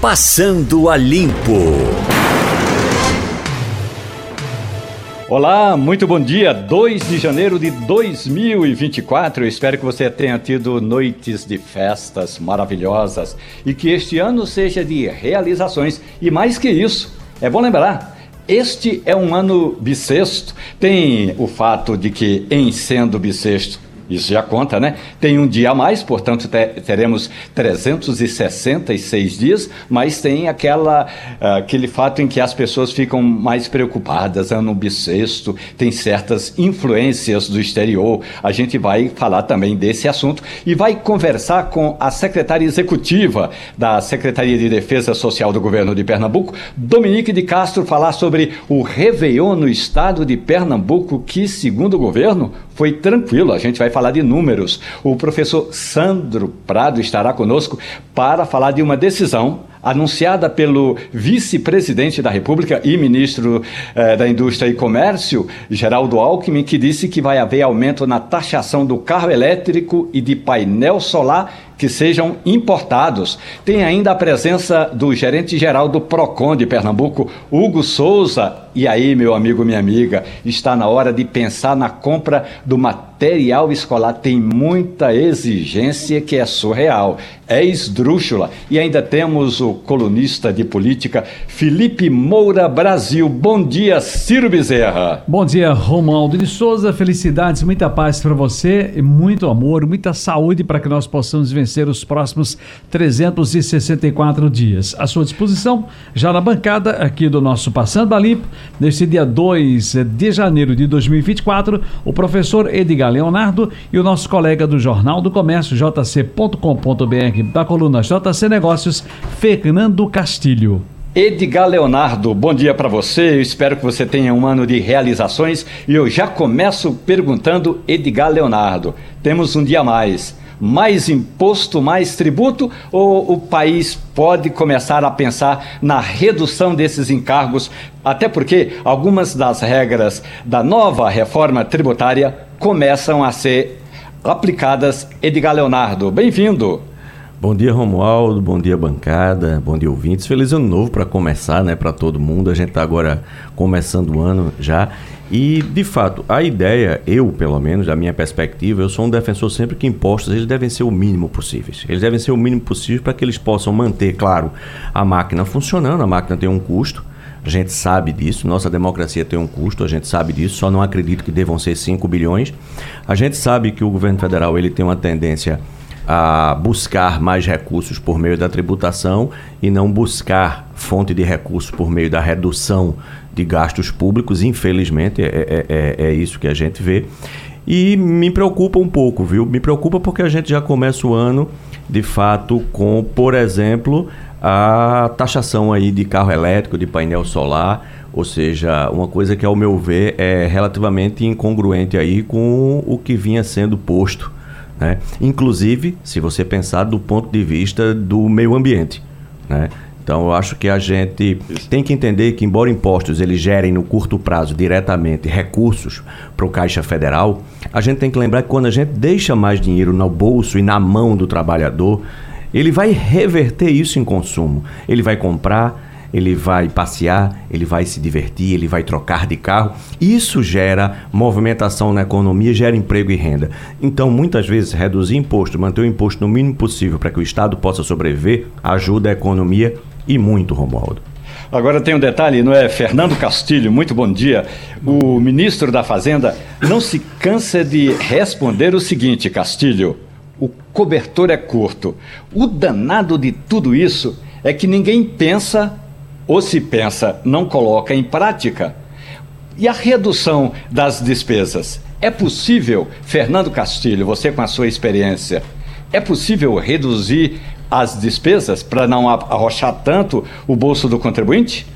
Passando a Limpo. Olá, muito bom dia. 2 de janeiro de 2024. Eu espero que você tenha tido noites de festas maravilhosas e que este ano seja de realizações. E mais que isso, é bom lembrar. Este é um ano bissexto. Tem o fato de que, em sendo bissexto, isso já conta, né? Tem um dia a mais, portanto teremos 366 dias, mas tem aquela, aquele fato em que as pessoas ficam mais preocupadas, ano bissexto, tem certas influências do exterior. A gente vai falar também desse assunto e vai conversar com a secretária executiva da Secretaria de Defesa Social do Governo de Pernambuco, Dominique de Castro, falar sobre o Réveillon no estado de Pernambuco, que, segundo o governo, foi tranquilo. A gente vai falar de números. O professor Sandro Prado estará conosco para falar de uma decisão anunciada pelo vice-presidente da República e ministro eh, da Indústria e Comércio, Geraldo Alckmin, que disse que vai haver aumento na taxação do carro elétrico e de painel solar que sejam importados. Tem ainda a presença do gerente-geral do PROCON de Pernambuco, Hugo Souza. E aí, meu amigo, minha amiga, está na hora de pensar na compra do material escolar. Tem muita exigência que é surreal, é esdrúxula. E ainda temos o colunista de política, Felipe Moura Brasil. Bom dia, Ciro Bezerra. Bom dia, Romualdo de Souza. Felicidades, muita paz para você, muito amor, muita saúde para que nós possamos vencer os próximos 364 dias. À sua disposição, já na bancada aqui do nosso Passando a Limpo, neste dia 2 de janeiro de 2024, o professor Edgar Leonardo e o nosso colega do Jornal do Comércio, jc.com.br, da coluna JC Negócios, Fernando Castilho. Edgar Leonardo, bom dia para você. Eu espero que você tenha um ano de realizações e eu já começo perguntando, Edgar Leonardo, temos um dia a mais mais imposto, mais tributo, ou o país pode começar a pensar na redução desses encargos, até porque algumas das regras da nova reforma tributária começam a ser aplicadas. Edgar Leonardo, bem-vindo. Bom dia, Romualdo. Bom dia, bancada. Bom dia, ouvintes. Feliz ano novo para começar, né? Para todo mundo. A gente está agora começando o ano já. E, de fato, a ideia, eu, pelo menos, da minha perspectiva, eu sou um defensor sempre que impostos eles devem ser o mínimo possível. Eles devem ser o mínimo possível para que eles possam manter, claro, a máquina funcionando. A máquina tem um custo. A gente sabe disso, nossa democracia tem um custo, a gente sabe disso, só não acredito que devam ser 5 bilhões. A gente sabe que o governo federal ele tem uma tendência a buscar mais recursos por meio da tributação e não buscar fonte de recursos por meio da redução de gastos públicos. Infelizmente, é, é, é, é isso que a gente vê. E me preocupa um pouco, viu? Me preocupa porque a gente já começa o ano, de fato, com, por exemplo, a taxação aí de carro elétrico, de painel solar, ou seja, uma coisa que, ao meu ver, é relativamente incongruente aí com o que vinha sendo posto né? Inclusive, se você pensar do ponto de vista do meio ambiente. Né? Então, eu acho que a gente tem que entender que, embora impostos eles gerem no curto prazo diretamente recursos para o Caixa Federal, a gente tem que lembrar que quando a gente deixa mais dinheiro no bolso e na mão do trabalhador, ele vai reverter isso em consumo. Ele vai comprar, ele vai passear, ele vai se divertir, ele vai trocar de carro. Isso gera movimentação na economia, gera emprego e renda. Então, muitas vezes, reduzir imposto, manter o imposto no mínimo possível para que o Estado possa sobreviver, ajuda a economia e muito, Romualdo. Agora tem um detalhe, não é? Fernando Castilho, muito bom dia. O ministro da Fazenda não se cansa de responder o seguinte, Castilho: o cobertor é curto. O danado de tudo isso é que ninguém pensa ou se pensa, não coloca em prática. E a redução das despesas? É possível, Fernando Castilho, você com a sua experiência, é possível reduzir as despesas para não arrochar tanto o bolso do contribuinte?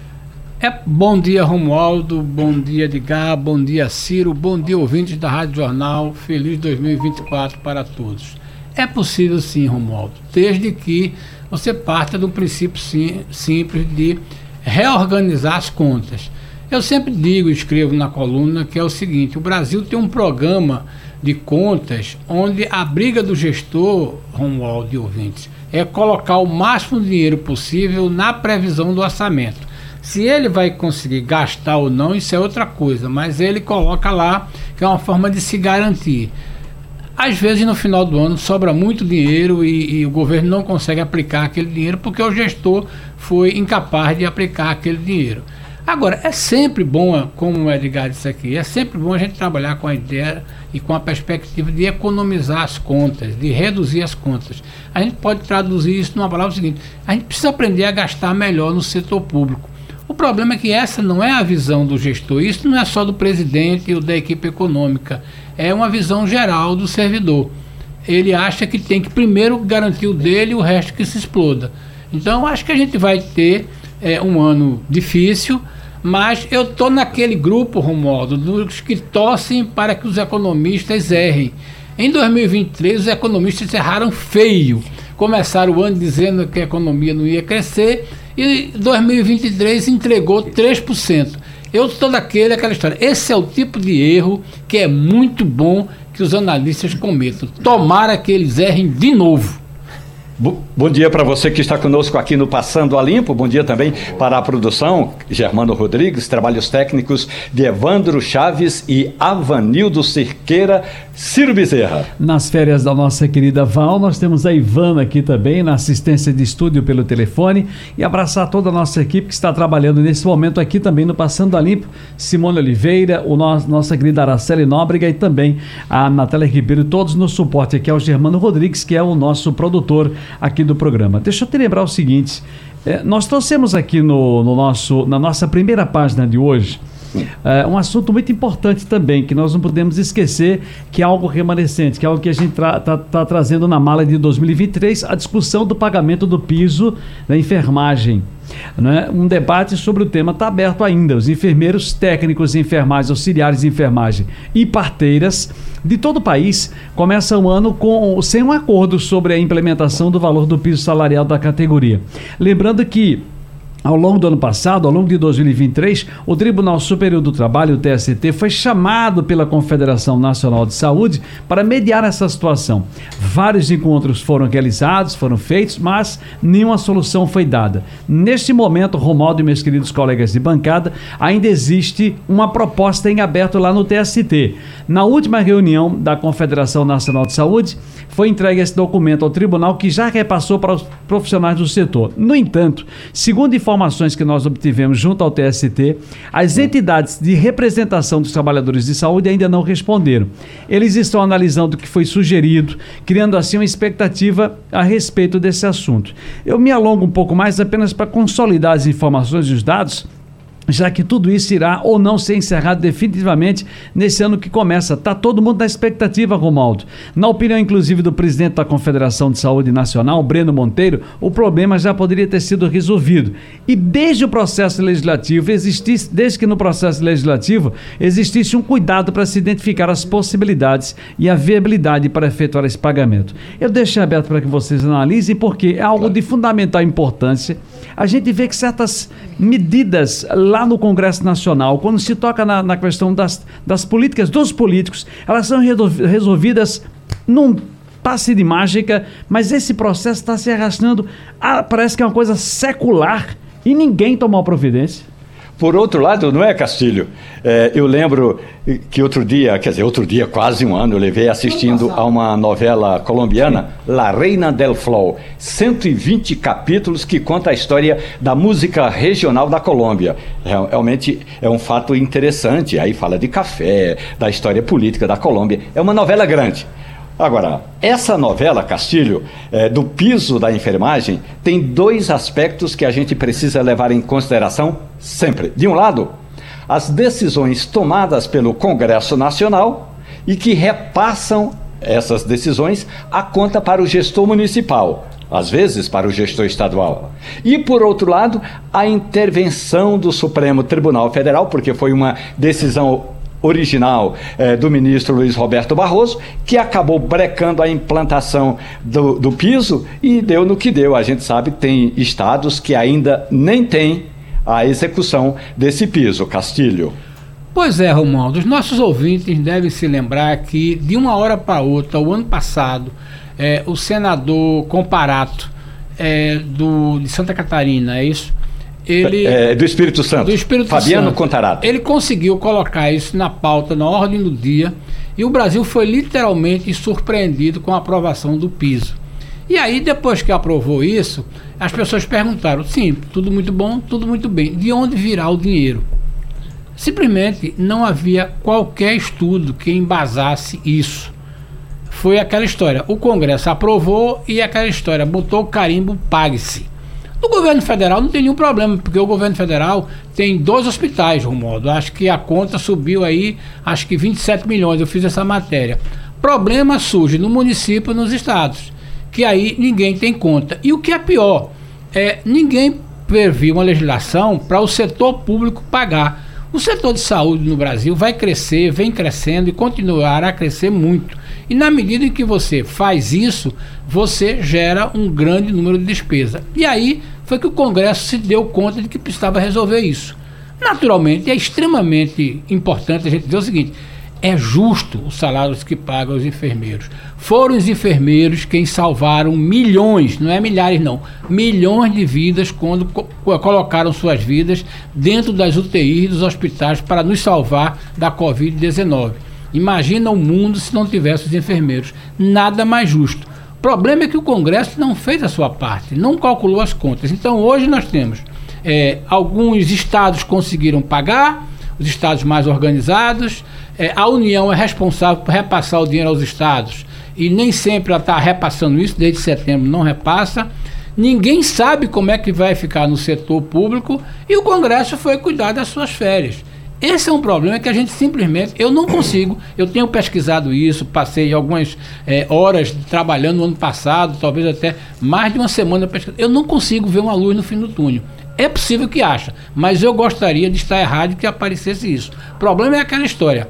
É, bom dia, Romualdo. Bom dia, Edgar. Bom dia, Ciro. Bom dia, ouvintes da Rádio Jornal. Feliz 2024 para todos. É possível sim, Romualdo, desde que você parta do princípio sim, simples de reorganizar as contas. Eu sempre digo, escrevo na coluna, que é o seguinte: o Brasil tem um programa de contas onde a briga do gestor, Romualdo e ouvintes, é colocar o máximo de dinheiro possível na previsão do orçamento. Se ele vai conseguir gastar ou não, isso é outra coisa, mas ele coloca lá que é uma forma de se garantir. Às vezes no final do ano sobra muito dinheiro e, e, o governo não consegue aplicar aquele dinheiro porque o gestor foi incapaz de aplicar aquele dinheiro. Agora, é sempre bom, como o Edgar disse aqui, é sempre bom a gente trabalhar com a ideia e com a perspectiva de economizar as contas, de reduzir as contas. A gente pode traduzir isso numa palavra seguinte: a gente precisa aprender a gastar melhor no setor público. O problema é que essa não é a visão do gestor, isso não é só do presidente ou da equipe econômica, é uma visão geral do servidor. Ele acha que tem que primeiro garantir o dele e o resto que se exploda. Então, acho que a gente vai ter é, um ano difícil, mas eu estou naquele grupo, Romualdo, dos que torcem para que os economistas errem. Em 2023, os economistas erraram feio. Começaram o ano dizendo que a economia não ia crescer e 2023 entregou 3%. Eu estou daquele, aquela história. Esse é o tipo de erro que é muito bom que os analistas cometam. Tomara que eles errem de novo. Bom dia para você que está conosco aqui no Passando a Limpo. Bom dia também para a produção, Germano Rodrigues, trabalhos técnicos de Evandro Chaves e Avanildo Cerqueira, Ciro Bezerra. Nas férias da nossa querida Val, nós temos a Ivana aqui também, na assistência de estúdio pelo telefone. E abraçar toda a nossa equipe que está trabalhando nesse momento aqui também no Passando a Limpo. Simone Oliveira, o nosso, nossa querida Araceli Nóbrega e também a Natália Ribeiro, todos no suporte aqui ao Germano Rodrigues, que é o nosso produtor aqui do programa. Deixa eu te lembrar o seguinte: é, nós trouxemos aqui no, no, nosso, na nossa primeira página de hoje. É, um assunto muito importante também, que nós não podemos esquecer, que é algo remanescente, que é algo que a gente está tra tá trazendo na mala de 2023, a discussão do pagamento do piso da enfermagem. Né? Um debate sobre o tema está aberto ainda. Os enfermeiros, técnicos, enfermagem, auxiliares de enfermagem e parteiras de todo o país começam o ano com, sem um acordo sobre a implementação do valor do piso salarial da categoria. Lembrando que ao longo do ano passado, ao longo de 2023, o Tribunal Superior do Trabalho, o TST, foi chamado pela Confederação Nacional de Saúde para mediar essa situação. Vários encontros foram realizados, foram feitos, mas nenhuma solução foi dada. Neste momento, Romaldo e meus queridos colegas de bancada, ainda existe uma proposta em aberto lá no TST. Na última reunião da Confederação Nacional de Saúde, foi entregue esse documento ao tribunal que já repassou para os profissionais do setor. No entanto, segundo informações que nós obtivemos junto ao TST, as entidades de representação dos trabalhadores de saúde ainda não responderam. Eles estão analisando o que foi sugerido, criando assim uma expectativa a respeito desse assunto. Eu me alongo um pouco mais apenas para consolidar as informações e os dados já que tudo isso irá ou não ser encerrado definitivamente nesse ano que começa. Está todo mundo na expectativa, Romaldo. Na opinião, inclusive, do presidente da Confederação de Saúde Nacional, Breno Monteiro, o problema já poderia ter sido resolvido. E desde o processo legislativo, existisse, desde que no processo legislativo existisse um cuidado para se identificar as possibilidades e a viabilidade para efetuar esse pagamento. Eu deixo aberto para que vocês analisem, porque é algo de fundamental importância. A gente vê que certas medidas lá no Congresso Nacional, quando se toca na, na questão das, das políticas dos políticos, elas são resolvidas num passe de mágica, mas esse processo está se arrastando, ah, parece que é uma coisa secular e ninguém tomou providência. Por outro lado, não é, Castilho? É, eu lembro que outro dia, quer dizer, outro dia, quase um ano, eu levei assistindo a uma novela colombiana, La Reina del Flow. 120 capítulos que conta a história da música regional da Colômbia. Realmente é um fato interessante. Aí fala de café, da história política da Colômbia. É uma novela grande. Agora, essa novela, Castilho, é, do piso da enfermagem, tem dois aspectos que a gente precisa levar em consideração sempre. De um lado, as decisões tomadas pelo Congresso Nacional e que repassam essas decisões a conta para o gestor municipal, às vezes para o gestor estadual. E, por outro lado, a intervenção do Supremo Tribunal Federal, porque foi uma decisão original eh, do ministro Luiz Roberto Barroso, que acabou brecando a implantação do, do piso e deu no que deu. A gente sabe, tem estados que ainda nem têm a execução desse piso, Castilho. Pois é, Romualdo, os nossos ouvintes devem se lembrar que de uma hora para outra, o ano passado, eh, o senador Comparato é, do, de Santa Catarina, é isso? Ele, é, do Espírito Santo. Do Espírito Fabiano Santo. Contarato. Ele conseguiu colocar isso na pauta, na ordem do dia, e o Brasil foi literalmente surpreendido com a aprovação do piso. E aí, depois que aprovou isso, as pessoas perguntaram: sim, tudo muito bom, tudo muito bem, de onde virá o dinheiro? Simplesmente não havia qualquer estudo que embasasse isso. Foi aquela história: o Congresso aprovou e aquela história, botou o carimbo, pague-se. No governo federal não tem nenhum problema, porque o governo federal tem dois hospitais, Romualdo. Acho que a conta subiu aí, acho que 27 milhões. Eu fiz essa matéria. Problema surge no município e nos estados, que aí ninguém tem conta. E o que é pior, é ninguém previu uma legislação para o setor público pagar. O setor de saúde no Brasil vai crescer, vem crescendo e continuará a crescer muito. E na medida em que você faz isso, você gera um grande número de despesa. E aí foi que o Congresso se deu conta de que precisava resolver isso. Naturalmente, é extremamente importante a gente dizer o seguinte: é justo os salários que pagam os enfermeiros. Foram os enfermeiros quem salvaram milhões, não é milhares não, milhões de vidas quando co colocaram suas vidas dentro das UTIs dos hospitais para nos salvar da Covid-19. Imagina o mundo se não tivesse os enfermeiros. Nada mais justo. O problema é que o Congresso não fez a sua parte, não calculou as contas. Então hoje nós temos é, alguns estados conseguiram pagar, os estados mais organizados, é, a União é responsável por repassar o dinheiro aos estados e nem sempre ela está repassando isso, desde setembro não repassa. Ninguém sabe como é que vai ficar no setor público e o Congresso foi cuidar das suas férias. Esse é um problema que a gente simplesmente, eu não consigo, eu tenho pesquisado isso, passei algumas é, horas trabalhando no ano passado, talvez até mais de uma semana pesquisando, eu não consigo ver uma luz no fim do túnel. É possível que acha, mas eu gostaria de estar errado que aparecesse isso. O problema é aquela história,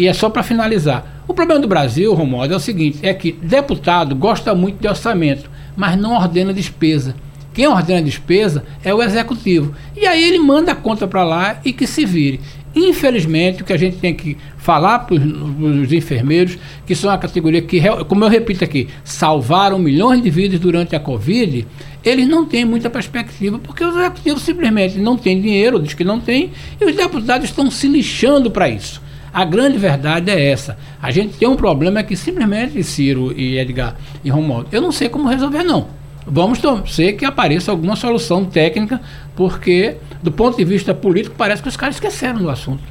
e é só para finalizar. O problema do Brasil, Romualdo, é o seguinte, é que deputado gosta muito de orçamento, mas não ordena despesa. Quem ordena despesa é o executivo. E aí ele manda a conta para lá e que se vire. Infelizmente, o que a gente tem que falar para os enfermeiros, que são a categoria que, como eu repito aqui, salvaram milhões de vidas durante a Covid, eles não têm muita perspectiva, porque os executivos simplesmente não têm dinheiro, diz que não tem, e os deputados estão se lixando para isso. A grande verdade é essa. A gente tem um problema que simplesmente, Ciro e Edgar e Romualdo, eu não sei como resolver, não. Vamos torcer que apareça alguma solução técnica, porque, do ponto de vista político, parece que os caras esqueceram do assunto.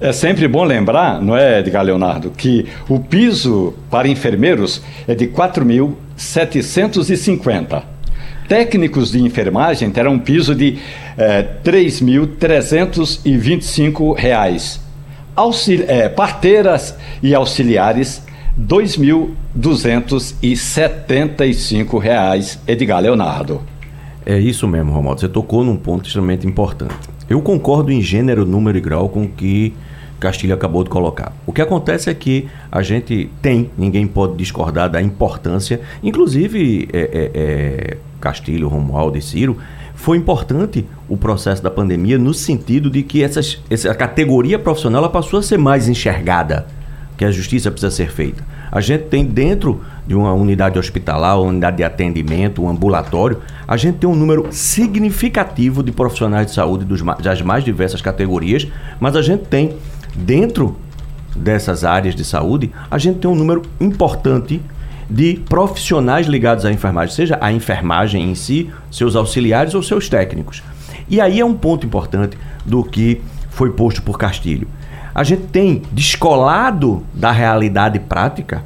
É sempre bom lembrar, não é, Edgar Leonardo, que o piso para enfermeiros é de 4.750. Técnicos de enfermagem terão um piso de R$ 3.325. Auxili é, parteiras e auxiliares R$ 2.275, Edgar Leonardo. É isso mesmo, Romualdo. Você tocou num ponto extremamente importante. Eu concordo em gênero, número e grau com o que Castilho acabou de colocar. O que acontece é que a gente tem, ninguém pode discordar da importância, inclusive é, é, é, Castilho, Romualdo e Ciro, foi importante o processo da pandemia no sentido de que essas, essa categoria profissional passou a ser mais enxergada que a justiça precisa ser feita. A gente tem dentro de uma unidade hospitalar, uma unidade de atendimento, um ambulatório, a gente tem um número significativo de profissionais de saúde dos, das mais diversas categorias, mas a gente tem dentro dessas áreas de saúde, a gente tem um número importante de profissionais ligados à enfermagem, seja a enfermagem em si, seus auxiliares ou seus técnicos. E aí é um ponto importante do que foi posto por Castilho a gente tem descolado da realidade prática,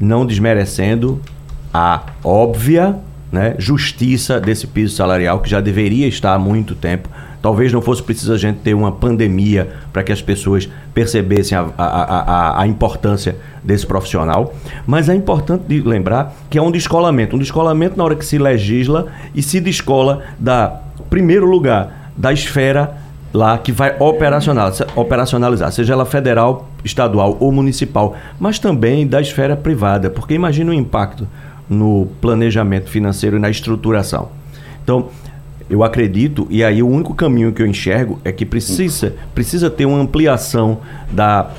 não desmerecendo a óbvia né, justiça desse piso salarial que já deveria estar há muito tempo. Talvez não fosse preciso a gente ter uma pandemia para que as pessoas percebessem a, a, a, a, importância desse profissional. Mas é importante lembrar que é um descolamento. Um descolamento na hora que se legisla e se descola da, primeiro lugar, da esfera lá que vai operacionalizar, operacionalizar, seja ela federal, estadual ou municipal, mas também da esfera privada, porque imagina o impacto no planejamento financeiro e na estruturação. Então, eu acredito, e aí o único caminho que eu enxergo é que precisa, precisa ter uma ampliação da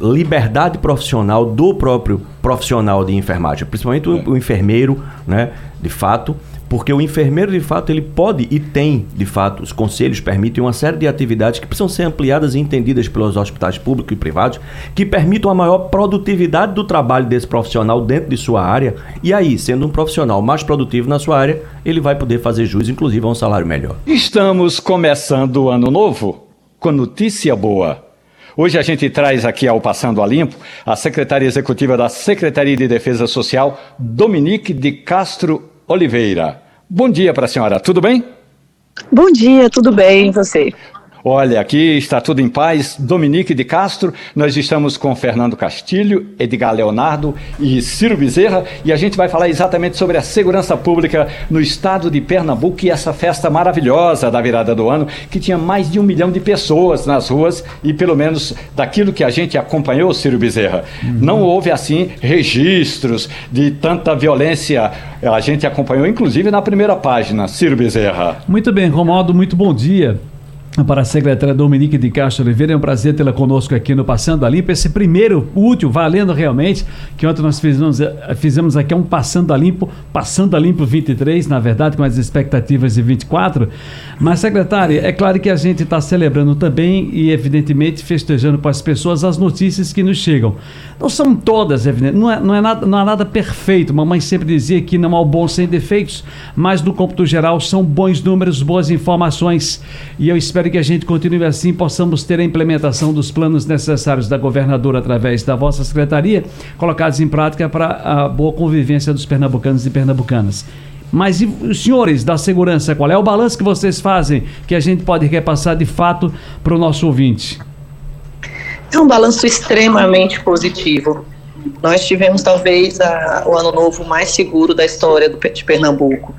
liberdade profissional do próprio profissional de enfermagem, principalmente o, o enfermeiro, né, de fato, porque o enfermeiro, de fato, ele pode e tem, de fato, os conselhos permitem uma série de atividades que precisam ser ampliadas e entendidas pelos hospitais públicos e privados, que permitam a maior produtividade do trabalho desse profissional dentro de sua área. E aí, sendo um profissional mais produtivo na sua área, ele vai poder fazer jus, inclusive, a um salário melhor. Estamos começando o ano novo com notícia boa. Hoje a gente traz aqui ao Passando a Limpo a secretária executiva da Secretaria de Defesa Social, Dominique de Castro Oliveira. Bom dia para a senhora, tudo bem? Bom dia, tudo bem, você? Olha, aqui está tudo em paz. Dominique de Castro, nós estamos com Fernando Castilho, Edgar Leonardo e Ciro Bezerra e a gente vai falar exatamente sobre a segurança pública no estado de Pernambuco e essa festa maravilhosa da virada do ano, que tinha mais de um milhão de pessoas nas ruas e pelo menos daquilo que a gente acompanhou, Ciro Bezerra, uhum. não houve assim registros de tanta violência. A gente acompanhou inclusive na primeira página, Ciro Bezerra. Muito bem, Romaldo, muito bom dia para a secretária Dominique de Castro Oliveira. É um prazer tê-la conosco aqui no Passando a Limpo. Esse primeiro útil, valendo realmente, que ontem nós fizemos, eh, fizemos aqui um Passando a Limpo, Passando a Limpo 23, na verdade, com as expectativas de 24. Mas, secretária, é claro que a gente está celebrando também e, evidentemente, festejando para as pessoas as notícias que nos chegam. Não são todas, evidente, não é, não é, nada, não é nada perfeito. Mamãe sempre dizia que não há o bom sem defeitos, mas no cômputo geral são bons números, boas informações. E eu espero que a gente continue assim, possamos ter a implementação dos planos necessários da governadora através da vossa secretaria, colocados em prática para a boa convivência dos pernambucanos e pernambucanas. Mas e os senhores da segurança, qual é o balanço que vocês fazem que a gente pode repassar de fato para o nosso ouvinte? É um balanço extremamente positivo. Nós tivemos talvez a, o ano novo mais seguro da história do, de Pernambuco.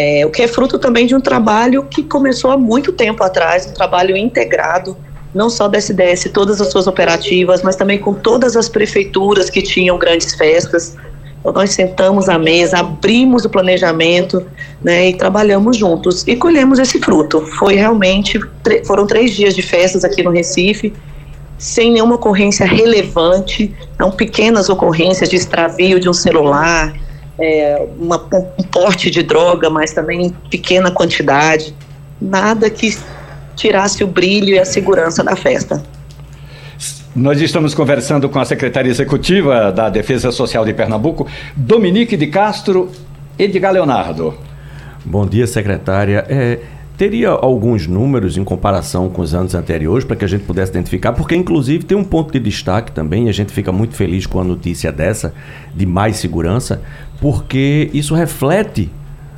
É, o que é fruto também de um trabalho que começou há muito tempo atrás, um trabalho integrado, não só da SDS, todas as suas operativas, mas também com todas as prefeituras que tinham grandes festas. Então, nós sentamos à mesa, abrimos o planejamento né, e trabalhamos juntos e colhemos esse fruto. Foi realmente, foram três dias de festas aqui no Recife, sem nenhuma ocorrência relevante, não pequenas ocorrências de extravio de um celular, é, uma, um porte de droga, mas também em pequena quantidade. Nada que tirasse o brilho e a segurança da festa. Nós estamos conversando com a secretária executiva da Defesa Social de Pernambuco, Dominique de Castro Edgar Leonardo. Bom dia, secretária. É, Teria alguns números em comparação com os anos anteriores para que a gente pudesse identificar, porque inclusive tem um ponto de destaque também, e a gente fica muito feliz com a notícia dessa, de mais segurança, porque isso reflete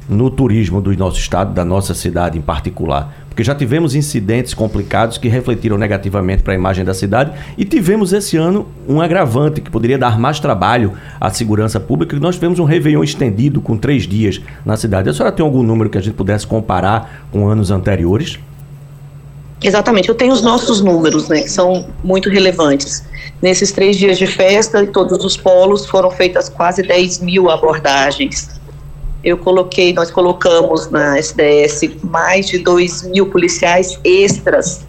no turismo do nosso estado, da nossa cidade em particular porque já tivemos incidentes complicados que refletiram negativamente para a imagem da cidade e tivemos esse ano um agravante que poderia dar mais trabalho à segurança pública, nós tivemos um Réveillon estendido com três dias na cidade. A senhora tem algum número que a gente pudesse comparar com anos anteriores? Exatamente, eu tenho os nossos números, né, que são muito relevantes. Nesses três dias de festa, em todos os polos foram feitas quase 10 mil abordagens eu coloquei, nós colocamos na SDS mais de 2 mil policiais extras.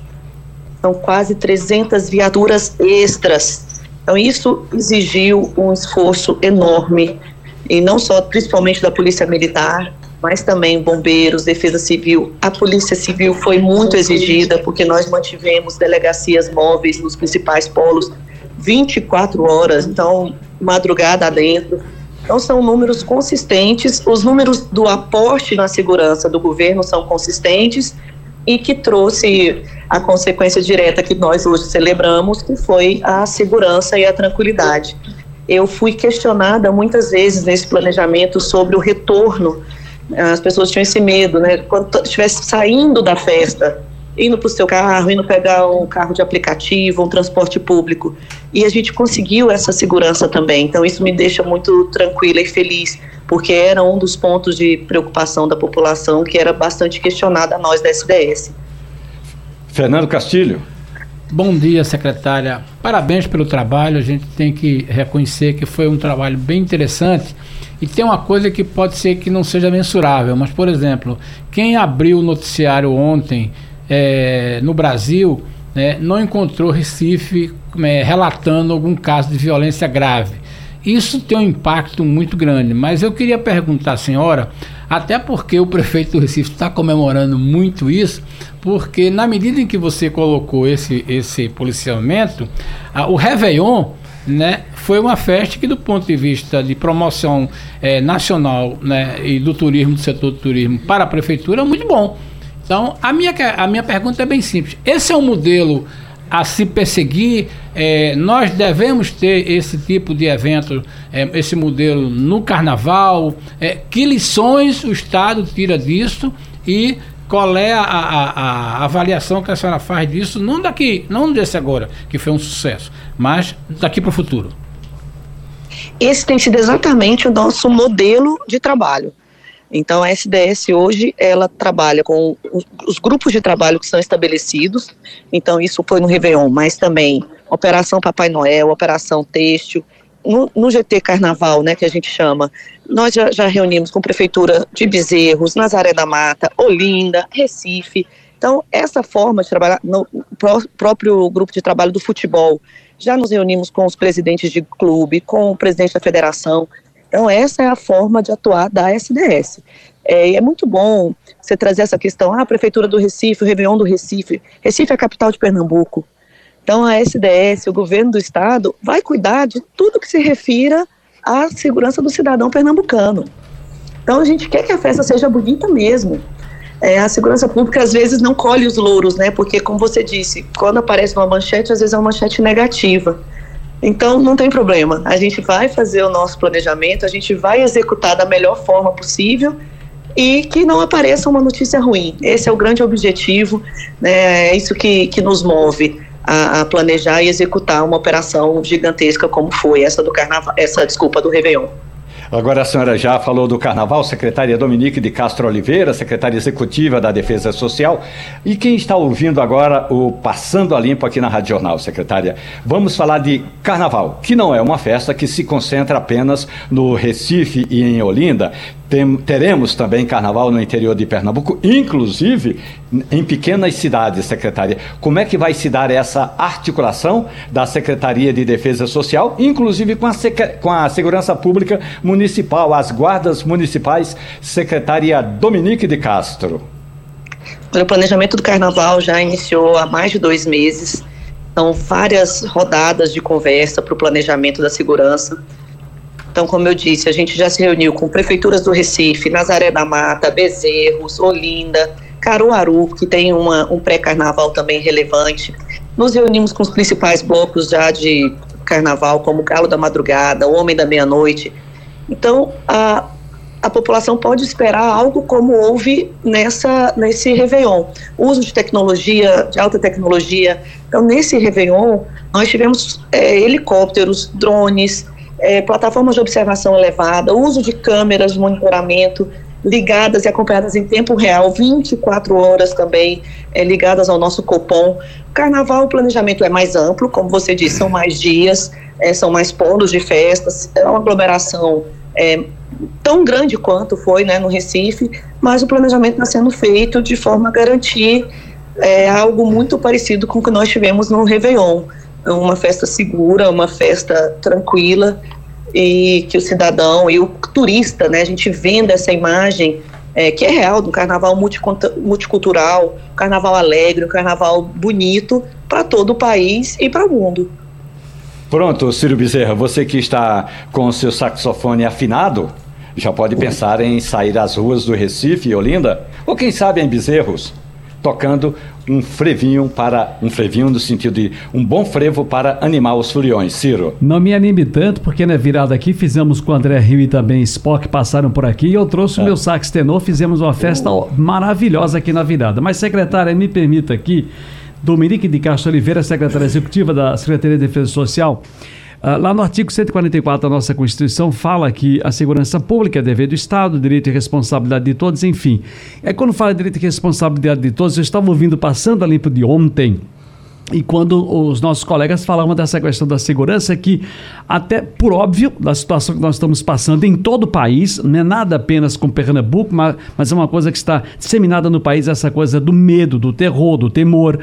São quase 300 viaturas extras. Então, isso exigiu um esforço enorme, e não só, principalmente da Polícia Militar, mas também bombeiros, defesa civil. A Polícia Civil foi muito exigida, porque nós mantivemos delegacias móveis nos principais polos 24 horas, então, madrugada adentro então, são números consistentes. Os números do aporte na segurança do governo são consistentes e que trouxe a consequência direta que nós hoje celebramos, que foi a segurança e a tranquilidade. Eu fui questionada muitas vezes nesse planejamento sobre o retorno. As pessoas tinham esse medo, né? Quando estivesse saindo da festa, indo para o seu carro, indo pegar um carro de aplicativo, um transporte público. E a gente conseguiu essa segurança também. Então, isso me deixa muito tranquila e feliz, porque era um dos pontos de preocupação da população que era bastante questionado a nós da SDS. Fernando Castilho. Bom dia, secretária. Parabéns pelo trabalho. A gente tem que reconhecer que foi um trabalho bem interessante. E tem uma coisa que pode ser que não seja mensurável, mas, por exemplo, quem abriu o noticiário ontem é, no Brasil né, não encontrou Recife é, relatando algum caso de violência grave. Isso tem um impacto muito grande, mas eu queria perguntar à senhora Até porque o prefeito do Recife está comemorando muito isso, porque na medida em que você colocou esse, esse policiamento, a, o Réveillon né, foi uma festa que, do ponto de vista de promoção é, nacional né, e do turismo, do setor do turismo para a prefeitura, é muito bom. Então, a minha, a minha pergunta é bem simples: esse é um modelo a se perseguir? É, nós devemos ter esse tipo de evento, é, esse modelo no carnaval? É, que lições o Estado tira disso e qual é a, a, a, avaliação que a senhora faz disso, não daqui, não desse agora, que foi um sucesso, mas daqui para o futuro? Esse tem sido exatamente o nosso modelo de trabalho. Então, a SDS hoje, ela trabalha com os, os, grupos de trabalho que são estabelecidos, então isso foi no Réveillon, mas também Operação Papai Noel, Operação Têxtil, no, no, GT Carnaval, né, que a gente chama, nós já, já, reunimos com Prefeitura de Bezerros, Nazaré da Mata, Olinda, Recife. Então, essa forma de trabalhar, no pró próprio grupo de trabalho do futebol, já nos reunimos com os presidentes de clube, com o presidente da federação. Então, essa é a forma de atuar da SDS. É, é muito bom você trazer essa questão, ah, a Prefeitura do Recife, o Réveillon do Recife. Recife é a capital de Pernambuco. Então, a SDS, o governo do estado, vai cuidar de tudo que se refira à segurança do cidadão pernambucano. Então, a gente quer que a festa seja bonita mesmo. É, a segurança pública às vezes não colhe os louros, né? Porque, como você disse, quando aparece uma manchete, às vezes é uma manchete negativa. Então, não tem problema. A gente vai fazer o nosso planejamento, a gente vai executar da melhor forma possível e que não apareça uma notícia ruim. Esse é o grande objetivo, né? É isso que, que nos move a, a, planejar e executar uma operação gigantesca como foi essa do carnaval, essa desculpa do Réveillon. Agora a senhora já falou do carnaval, secretária Dominique de Castro Oliveira, secretária executiva da Defesa Social. E quem está ouvindo agora o Passando a Limpo aqui na Rádio Jornal, secretária, vamos falar de carnaval, que não é uma festa que se concentra apenas no Recife e em Olinda. Tem, teremos também carnaval no interior de Pernambuco, inclusive em pequenas cidades, secretária. Como é que vai se dar essa articulação da Secretaria de Defesa Social, inclusive com a, com a Segurança Pública Municipal, as guardas municipais, secretária Dominique de Castro? O planejamento do carnaval já iniciou há mais de dois meses. São várias rodadas de conversa para o planejamento da segurança. Então, como eu disse, a gente já se reuniu com prefeituras do Recife, Nazaré da Mata, Bezerros, Olinda, Caruaru, que tem uma, um pré-carnaval também relevante. Nos reunimos com os principais blocos já de carnaval, como Galo da Madrugada, Homem da Meia-Noite. Então, a, a população pode esperar algo como houve nessa, nesse Réveillon. Uso de tecnologia, de alta tecnologia. Então, nesse Réveillon, nós tivemos é, helicópteros, drones, é, plataformas de observação elevada, uso de câmeras de monitoramento ligadas e acompanhadas em tempo real, 24 horas também é, ligadas ao nosso Copom. Carnaval, o planejamento é mais amplo, como você disse, são mais dias, é, são mais polos de festas, é uma aglomeração é, tão grande quanto foi né, no Recife, mas o planejamento está sendo feito de forma a garantir é, algo muito parecido com o que nós tivemos no Réveillon uma festa segura, uma festa tranquila e que o cidadão e o turista, né, a gente venda essa imagem é, que é real do carnaval multicultural, carnaval alegre, um carnaval bonito para todo o país e para o mundo. Pronto, Ciro Bezerra, você que está com o seu saxofone afinado, já pode pensar em sair às ruas do Recife e Olinda, ou quem sabe em Bezerros tocando um frevinho para um frevinho no sentido de um bom frevo para animar os furiões, Ciro. Não me anime tanto, porque na virada aqui fizemos com o André Rio e também Spock passaram por aqui e eu trouxe é. o meu sax tenor, fizemos uma festa maravilhosa aqui na virada. Mas secretária, me permita aqui, Dominique de Castro Oliveira, secretária executiva da Secretaria de Defesa Social, lá no artigo 144 da nossa Constituição fala que a segurança pública é dever do Estado, direito e responsabilidade de todos, enfim. É quando fala direito e responsabilidade de todos, eu estava ouvindo passando a limpo de ontem. E quando os nossos colegas falavam dessa questão da segurança, que até por óbvio, da situação que nós estamos passando em todo o país, não é nada apenas com Pernambuco, mas, mas é uma coisa que está disseminada no país, essa coisa do medo, do terror, do temor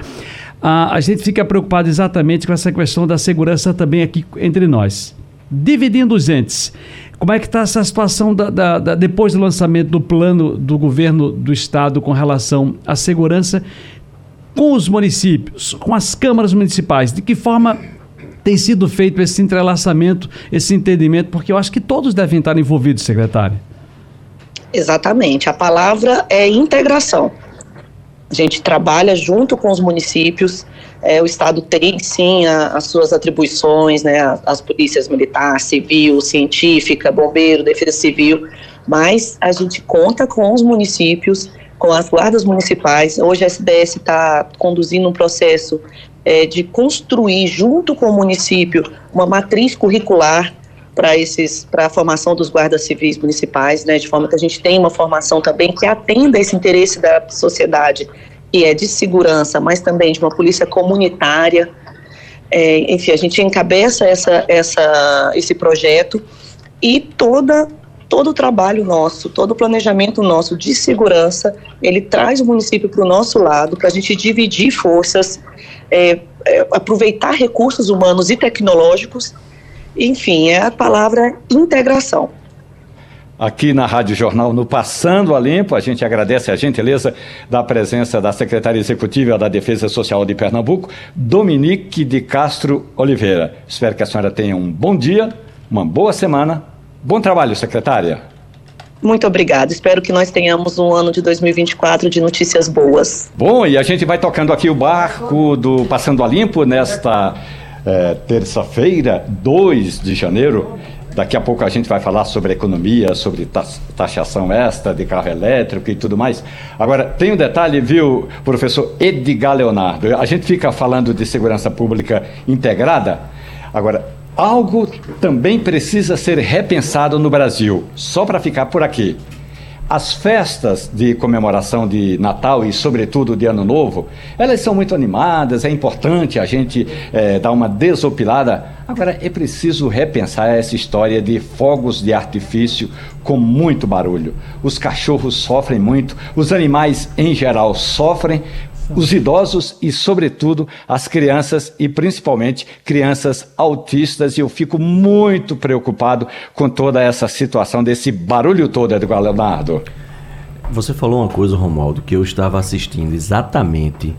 a, a gente fica preocupado exatamente com essa questão da segurança também aqui entre nós. dividindo os entes. Como é que está essa situação da, da, da, depois do lançamento do plano do governo do estado com relação à segurança com os municípios, com as câmaras municipais? De que forma tem sido feito esse entrelaçamento, esse entendimento? Porque eu acho que todos devem estar envolvidos, secretário. Exatamente. A palavra é integração. A gente trabalha junto com os municípios. É, o Estado tem, sim, a, as suas atribuições, né, as, as polícias militar, civil, científica, bombeiro, defesa civil, mas a gente conta com os municípios, com as guardas municipais. Hoje a SDS está conduzindo um processo é, de construir, junto com o município, uma matriz curricular para esses para a formação dos guardas civis municipais, né, de forma que a gente tenha uma formação também que atenda esse interesse da sociedade, que é de segurança, mas também de uma polícia comunitária. É, enfim, a gente encabeça essa, essa, esse projeto e toda todo o trabalho nosso, todo o planejamento nosso de segurança, ele traz o município para o nosso lado, para a gente dividir forças, é, é, aproveitar recursos humanos e tecnológicos enfim, é a palavra integração. Aqui na Rádio Jornal, no Passando a Limpo, a gente agradece a gentileza da presença da secretária executiva da Defesa Social de Pernambuco, Dominique de Castro Oliveira. Espero que a senhora tenha um bom dia, uma boa semana. Bom trabalho, secretária. Muito obrigada. Espero que nós tenhamos um ano de 2024 de notícias boas. Bom, e a gente vai tocando aqui o barco do Passando a Limpo nesta é, terça-feira, 2 de janeiro. Daqui a pouco a gente vai falar sobre economia, sobre taxação extra de carro elétrico e tudo mais. Agora, tem um detalhe, viu, professor Edgar Leonardo? A gente fica falando de segurança pública integrada. Agora, algo também precisa ser repensado no Brasil, só para ficar por aqui. As festas de comemoração de Natal e, sobretudo, de Ano Novo, elas são muito animadas, é importante a gente é, dar uma desopilada. Agora, é preciso repensar essa história de fogos de artifício com muito barulho. Os cachorros sofrem muito, os animais em geral sofrem, os idosos e, sobretudo, as crianças e principalmente crianças autistas. E eu fico muito preocupado com toda essa situação desse barulho todo, Edgar Leonardo. Você falou uma coisa, Romualdo, que eu estava assistindo exatamente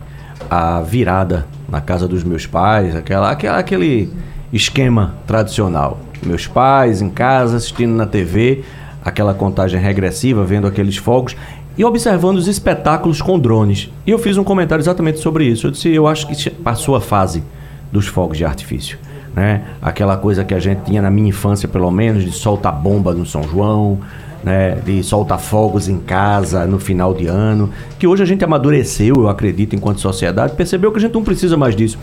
a virada na casa dos meus pais, aquela, aquela, aquele esquema tradicional. Meus pais em casa assistindo na TV, aquela contagem regressiva, vendo aqueles fogos e observando os espetáculos com drones. E eu fiz um comentário exatamente sobre isso. Eu disse, eu acho que passou a fase dos fogos de artifício. Né? Aquela coisa que a gente tinha na minha infância, pelo menos, de soltar bomba no São João, né? de soltar fogos em casa no final de ano, que hoje a gente amadureceu, eu acredito, enquanto sociedade, percebeu que a gente não precisa mais disso.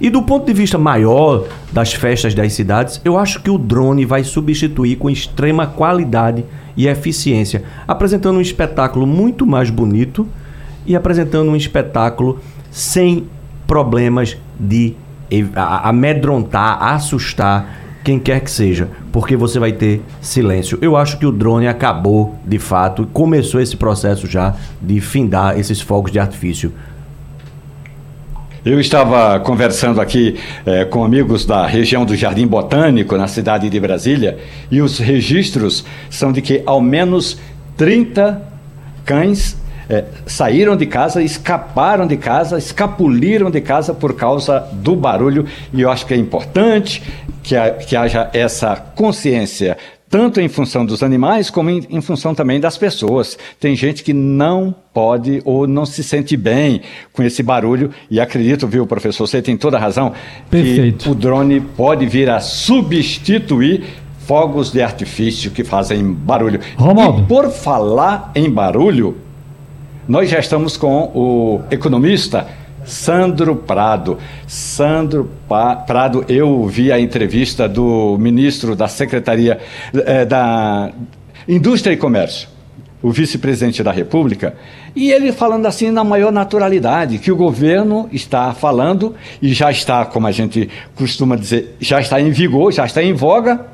E do ponto de vista maior das festas das cidades, eu acho que o drone vai substituir com extrema qualidade e eficiência, apresentando um espetáculo muito mais bonito e apresentando um espetáculo sem problemas de amedrontar, assustar quem quer que seja, porque você vai ter silêncio. Eu acho que o drone acabou, de fato, começou esse processo já de findar esses fogos de artifício eu estava conversando aqui eh, com amigos da região do Jardim Botânico, na cidade de Brasília, e os registros são de que ao menos 30 cães eh, saíram de casa, escaparam de casa, escapuliram de casa por causa do barulho, e eu acho que é importante que, a, que haja essa consciência tanto em função dos animais como em, em, função também das pessoas. Tem gente que não pode ou não se sente bem com esse barulho e acredito, viu, professor, você tem toda a razão, Perfeito. que o drone pode vir a substituir fogos de artifício que fazem barulho. Romualdo. E por falar em barulho, nós já estamos com o economista Sandro Prado. Sandro pa Prado, eu vi a entrevista do ministro da Secretaria eh, da Indústria e Comércio, o vice-presidente da República, e ele falando assim na maior naturalidade, que o governo está falando e já está, como a gente costuma dizer, já está em vigor, já está em voga,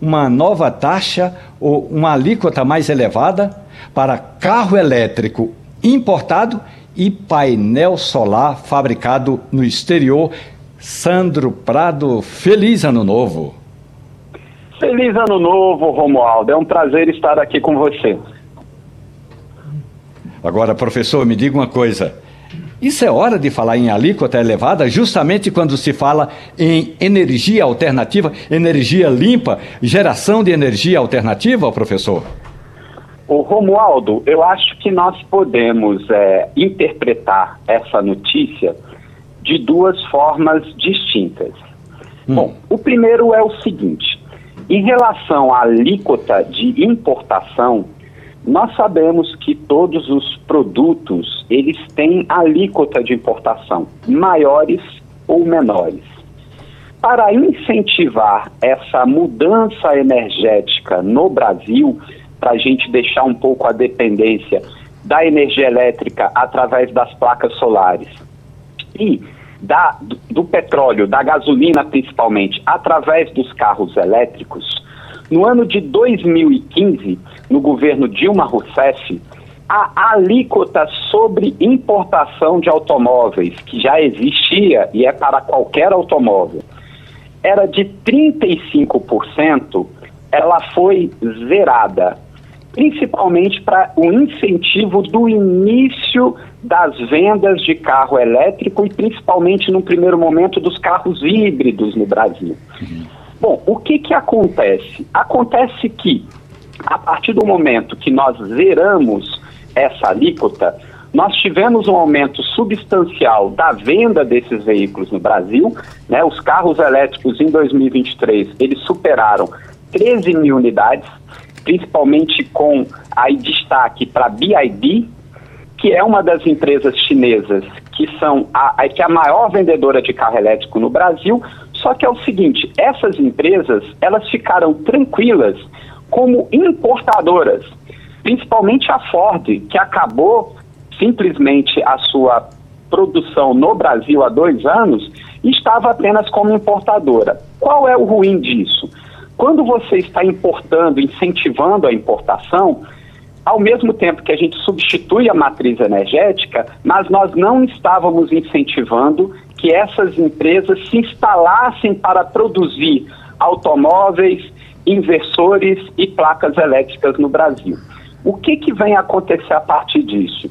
uma nova taxa ou uma alíquota mais elevada para carro elétrico importado e painel solar fabricado no exterior. Sandro Prado, feliz ano novo. Feliz ano novo, Romualdo. É um prazer estar aqui com você. Agora, professor, me diga uma coisa. Isso é hora de falar em alíquota elevada, justamente quando se fala em energia alternativa, energia limpa, geração de energia alternativa, professor? O Romualdo, eu acho que nós podemos é, interpretar essa notícia de duas formas distintas. Hum. Bom, o primeiro é o seguinte: em relação à alíquota de importação, nós sabemos que todos os produtos eles têm alíquota de importação, maiores ou menores. Para incentivar essa mudança energética no Brasil, para a gente deixar um pouco a dependência da energia elétrica através das placas solares. E da, do, do petróleo, da gasolina principalmente, através dos carros elétricos, no ano de 2015, no governo Dilma Rousseff, a alíquota sobre importação de automóveis, que já existia e é para qualquer automóvel, era de 35%, ela foi zerada, principalmente para o incentivo do início das vendas de carro elétrico e principalmente no primeiro momento dos carros híbridos no Brasil. Uhum. Bom, o que, que acontece? Acontece que, a partir do momento que nós zeramos essa alíquota, nós tivemos um aumento substancial da venda desses veículos no Brasil. Né? Os carros elétricos em 2023 eles superaram 13 mil unidades, principalmente com aí destaque para a BID, que é uma das empresas chinesas que são a, a, que é a maior vendedora de carro elétrico no Brasil, só que é o seguinte, essas empresas, elas ficaram tranquilas como importadoras, principalmente a Ford, que acabou simplesmente a sua produção no Brasil há dois anos e estava apenas como importadora. Qual é o ruim disso? Quando você está importando, incentivando a importação, ao mesmo tempo que a gente substitui a matriz energética, mas nós não estávamos incentivando que essas empresas se instalassem para produzir automóveis, inversores e placas elétricas no Brasil. O que, que vem acontecer a partir disso?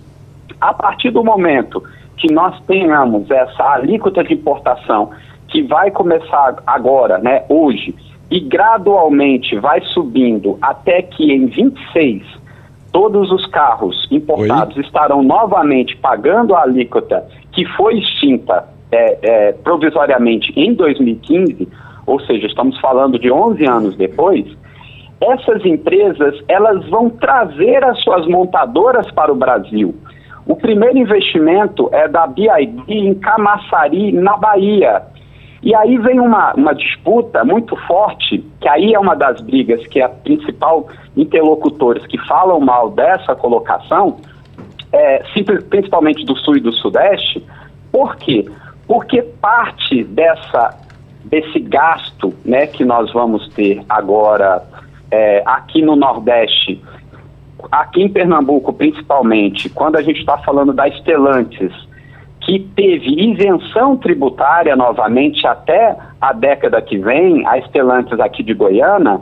A partir do momento que nós tenhamos essa alíquota de importação que vai começar agora, né, hoje, e gradualmente vai subindo até que em 26 todos os carros importados Oi? estarão novamente pagando a alíquota que foi extinta é, é, provisoriamente em 2015, ou seja, estamos falando de 11 anos depois, essas empresas elas vão trazer as suas montadoras para o Brasil. O primeiro investimento é da BID em Camaçari, na Bahia. E aí vem uma, uma disputa muito forte, que aí é uma das brigas que é a principal interlocutores que falam mal dessa colocação, é, principalmente do Sul e do Sudeste, por quê? porque parte dessa desse gasto né, que nós vamos ter agora é, aqui no Nordeste, aqui em Pernambuco principalmente, quando a gente está falando da Estelantes, que teve isenção tributária novamente até a década que vem, a Estelantes aqui de Goiânia,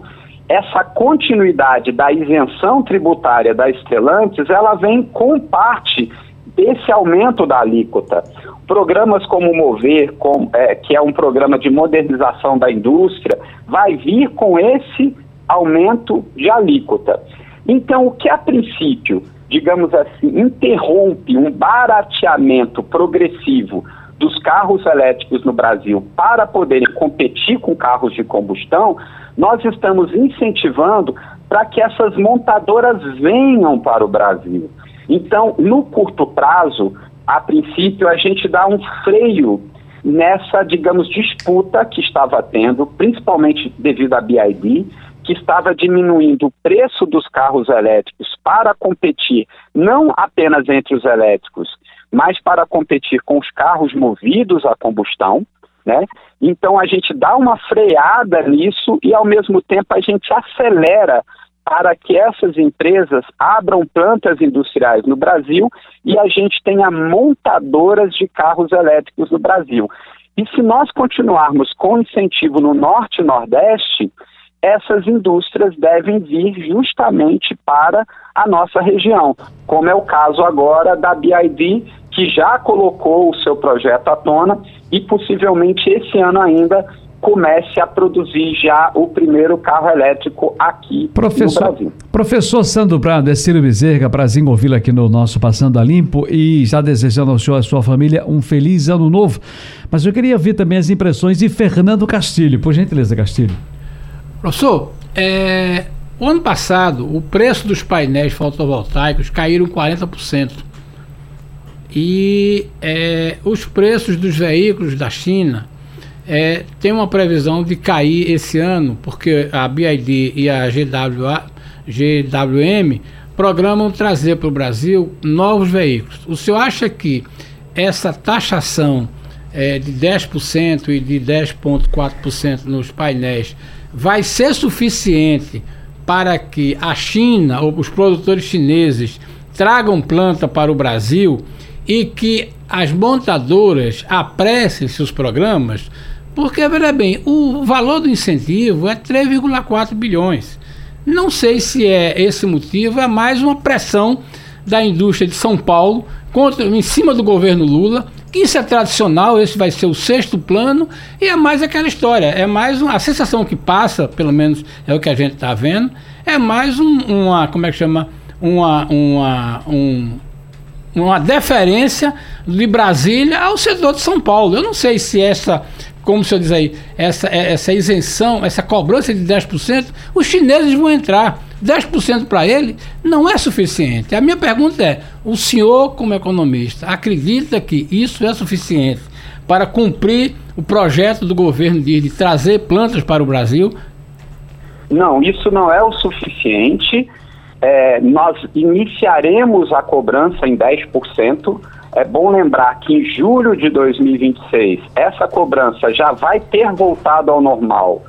essa continuidade da isenção tributária da Estelantes, ela vem com parte desse aumento da alíquota. Programas como Mover, com, é, que é um programa de modernização da indústria, vai vir com esse aumento de alíquota. Então, o que a princípio, digamos assim, interrompe um barateamento progressivo dos carros elétricos no Brasil para poderem competir com carros de combustão, nós estamos incentivando para que essas montadoras venham para o Brasil. Então, no curto prazo, a princípio, a gente dá um freio nessa, digamos, disputa que estava tendo, principalmente devido à BID, que estava diminuindo o preço dos carros elétricos para competir não apenas entre os elétricos, mas para competir com os carros movidos a combustão, né? Então a gente dá uma freada nisso e ao mesmo tempo a gente acelera para que essas empresas abram plantas industriais no Brasil e a gente tenha montadoras de carros elétricos no Brasil. E se nós continuarmos com incentivo no Norte e Nordeste, essas indústrias devem vir justamente para a nossa região, como é o caso agora da BID, que já colocou o seu projeto à tona e possivelmente esse ano ainda comece a produzir já o primeiro carro elétrico aqui professor, no Brasil. Professor Sandro Prado, é Ciro Bezerra, prazer ouvi-lo aqui no nosso Passando a Limpo e já desejando ao senhor e à sua família um feliz ano novo. Mas eu queria ver também as impressões de Fernando Castilho. Por gentileza, Castilho. Professor, é, o ano passado o preço dos painéis fotovoltaicos caíram 40%. E é, os preços dos veículos da China é, tem uma previsão de cair esse ano, porque a BID e a GWA, GWM programam trazer para o Brasil novos veículos. O senhor acha que essa taxação é, de 10% e de 10,4% nos painéis vai ser suficiente para que a China ou os produtores chineses tragam planta para o Brasil e que as montadoras apressem seus programas? Porque, veja bem, o valor do incentivo é 3,4 bilhões. Não sei se é esse motivo, é mais uma pressão da indústria de São Paulo contra, em cima do governo Lula, isso é tradicional, esse vai ser o sexto plano, e é mais aquela história, é mais uma, a sensação que passa, pelo menos é o que a gente está vendo, é mais um, uma, como é que chama, uma, uma, um, uma deferência de Brasília ao setor de São Paulo. Eu não sei se essa como o senhor diz aí, essa, essa isenção, essa cobrança de 10%, os chineses vão entrar. 10% para ele não é suficiente. A minha pergunta é: o senhor, como economista, acredita que isso é suficiente para cumprir o projeto do governo de, de trazer plantas para o Brasil? Não, isso não é o suficiente. É, nós iniciaremos a cobrança em 10%. É bom lembrar que em julho de 2026 essa cobrança já vai ter voltado ao normal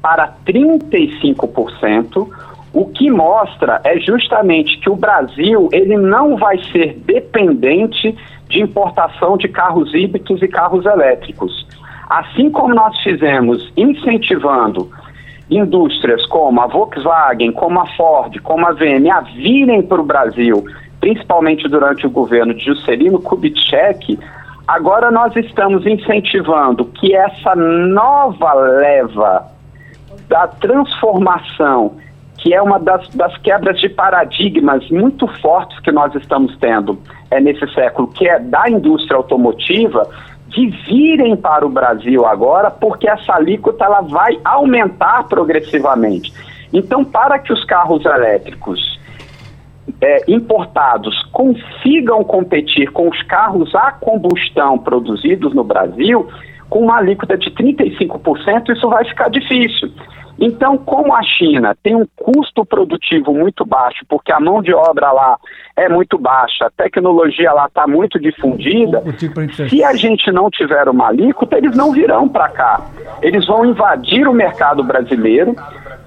para 35%, o que mostra é justamente que o Brasil ele não vai ser dependente de importação de carros híbridos e carros elétricos. Assim como nós fizemos incentivando indústrias como a Volkswagen, como a Ford, como a VM a virem para o Brasil principalmente durante o governo de Juscelino Kubitschek, agora nós estamos incentivando que essa nova leva da transformação, que é uma das, das quebras de paradigmas muito fortes que nós estamos tendo é, nesse século, que é da indústria automotiva, de virem para o Brasil agora, porque essa alíquota ela vai aumentar progressivamente. Então, para que os carros elétricos é, importados consigam competir com os carros a combustão produzidos no Brasil, com uma alíquota de 35%, isso vai ficar difícil. Então, como a China tem um custo produtivo muito baixo, porque a mão de obra lá é muito baixa, a tecnologia lá está muito difundida, se a gente não tiver uma alíquota, eles não virão para cá. Eles vão invadir o mercado brasileiro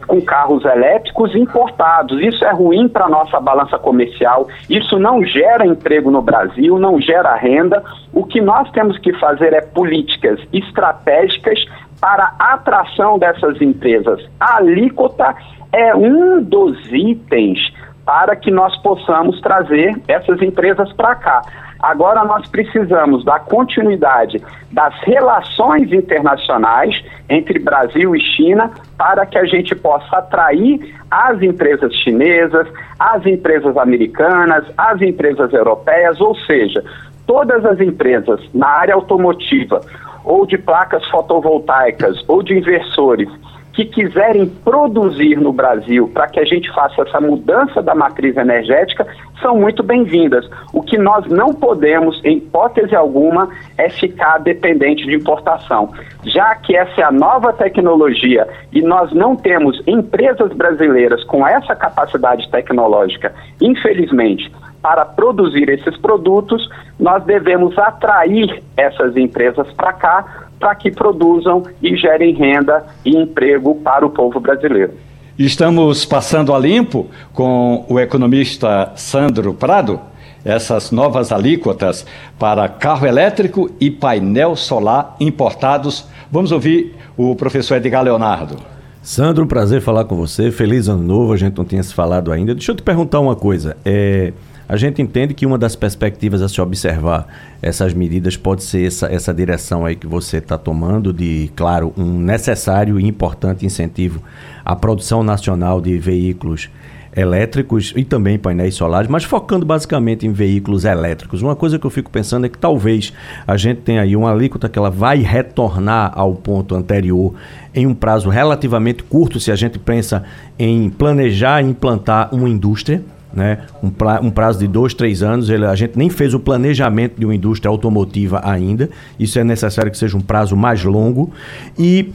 com carros elétricos importados. Isso é ruim para a nossa balança comercial, isso não gera emprego no Brasil, não gera renda. O que nós temos que fazer é políticas estratégicas para atração dessas empresas. A alíquota é um dos itens para que nós possamos trazer essas empresas para cá. Agora nós precisamos da continuidade das relações internacionais entre Brasil e China para que a gente possa atrair as empresas chinesas, as empresas americanas, as empresas europeias, ou seja, todas as empresas na área automotiva ou de placas fotovoltaicas ou de inversores que quiserem produzir no Brasil para que a gente faça essa mudança da matriz energética são muito bem-vindas. O que nós não podemos, em hipótese alguma, é ficar dependente de importação. Já que essa é a nova tecnologia e nós não temos empresas brasileiras com essa capacidade tecnológica, infelizmente, para produzir esses produtos, nós devemos atrair essas empresas para cá para que produzam e gerem renda e emprego para o povo brasileiro. Estamos passando a limpo com o economista Sandro Prado essas novas alíquotas para carro elétrico e painel solar importados. Vamos ouvir o professor Edgar Leonardo. Sandro, um prazer falar com você. Feliz ano novo, a gente não tinha se falado ainda. Deixa eu te perguntar uma coisa. É, a gente entende que uma das perspectivas a se observar essas medidas pode ser essa, essa direção aí que você está tomando de, claro, um necessário e importante incentivo à produção nacional de veículos elétricos e também painéis solares, mas focando basicamente em veículos elétricos. Uma coisa que eu fico pensando é que talvez a gente tenha aí uma alíquota que ela vai retornar ao ponto anterior em um prazo relativamente curto, se a gente pensa em planejar e implantar uma indústria. Né? Um, pra, um, prazo de dois, três anos. Ele, a gente nem fez o planejamento de uma indústria automotiva ainda. Isso é necessário que seja um prazo mais longo. E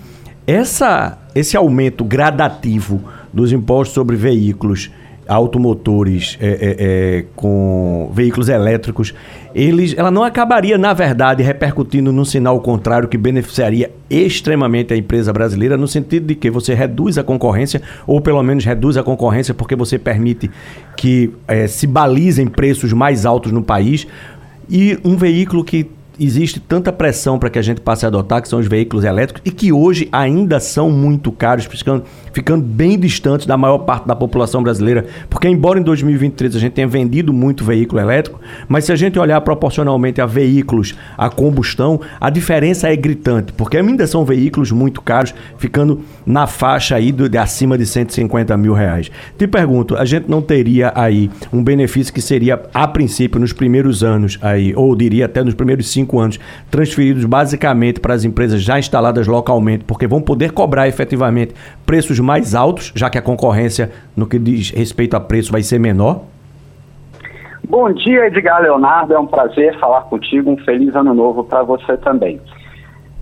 essa, esse aumento gradativo dos impostos sobre veículos automotores é, é, é, com veículos elétricos, eles, ela não acabaria, na verdade, repercutindo num sinal contrário que beneficiaria extremamente a empresa brasileira, no sentido de que você reduz a concorrência, ou pelo menos reduz a concorrência porque você permite que é, se balizem preços mais altos no país. E um veículo que existe tanta pressão para que a gente passe a adotar, que são os veículos elétricos, e que hoje ainda são muito caros, ficando, ficando bem distantes da maior parte da população brasileira. Porque, embora em 2023 a gente tenha vendido muito veículo elétrico, mas se a gente olhar proporcionalmente a veículos a combustão, a diferença é gritante, porque ainda são veículos muito caros, ficando na faixa aí de, de acima de 150 mil reais. Te pergunto, a gente não teria aí um benefício que seria, a princípio, nos primeiros anos aí, ou diria até nos primeiros cinco cinco anos, transferidos basicamente para as empresas já instaladas localmente, porque vão poder cobrar efetivamente preços mais altos, já que a concorrência no que diz respeito a preço vai ser menor? Bom dia, Edgar Leonardo. É um prazer falar contigo. Um feliz ano novo para você também.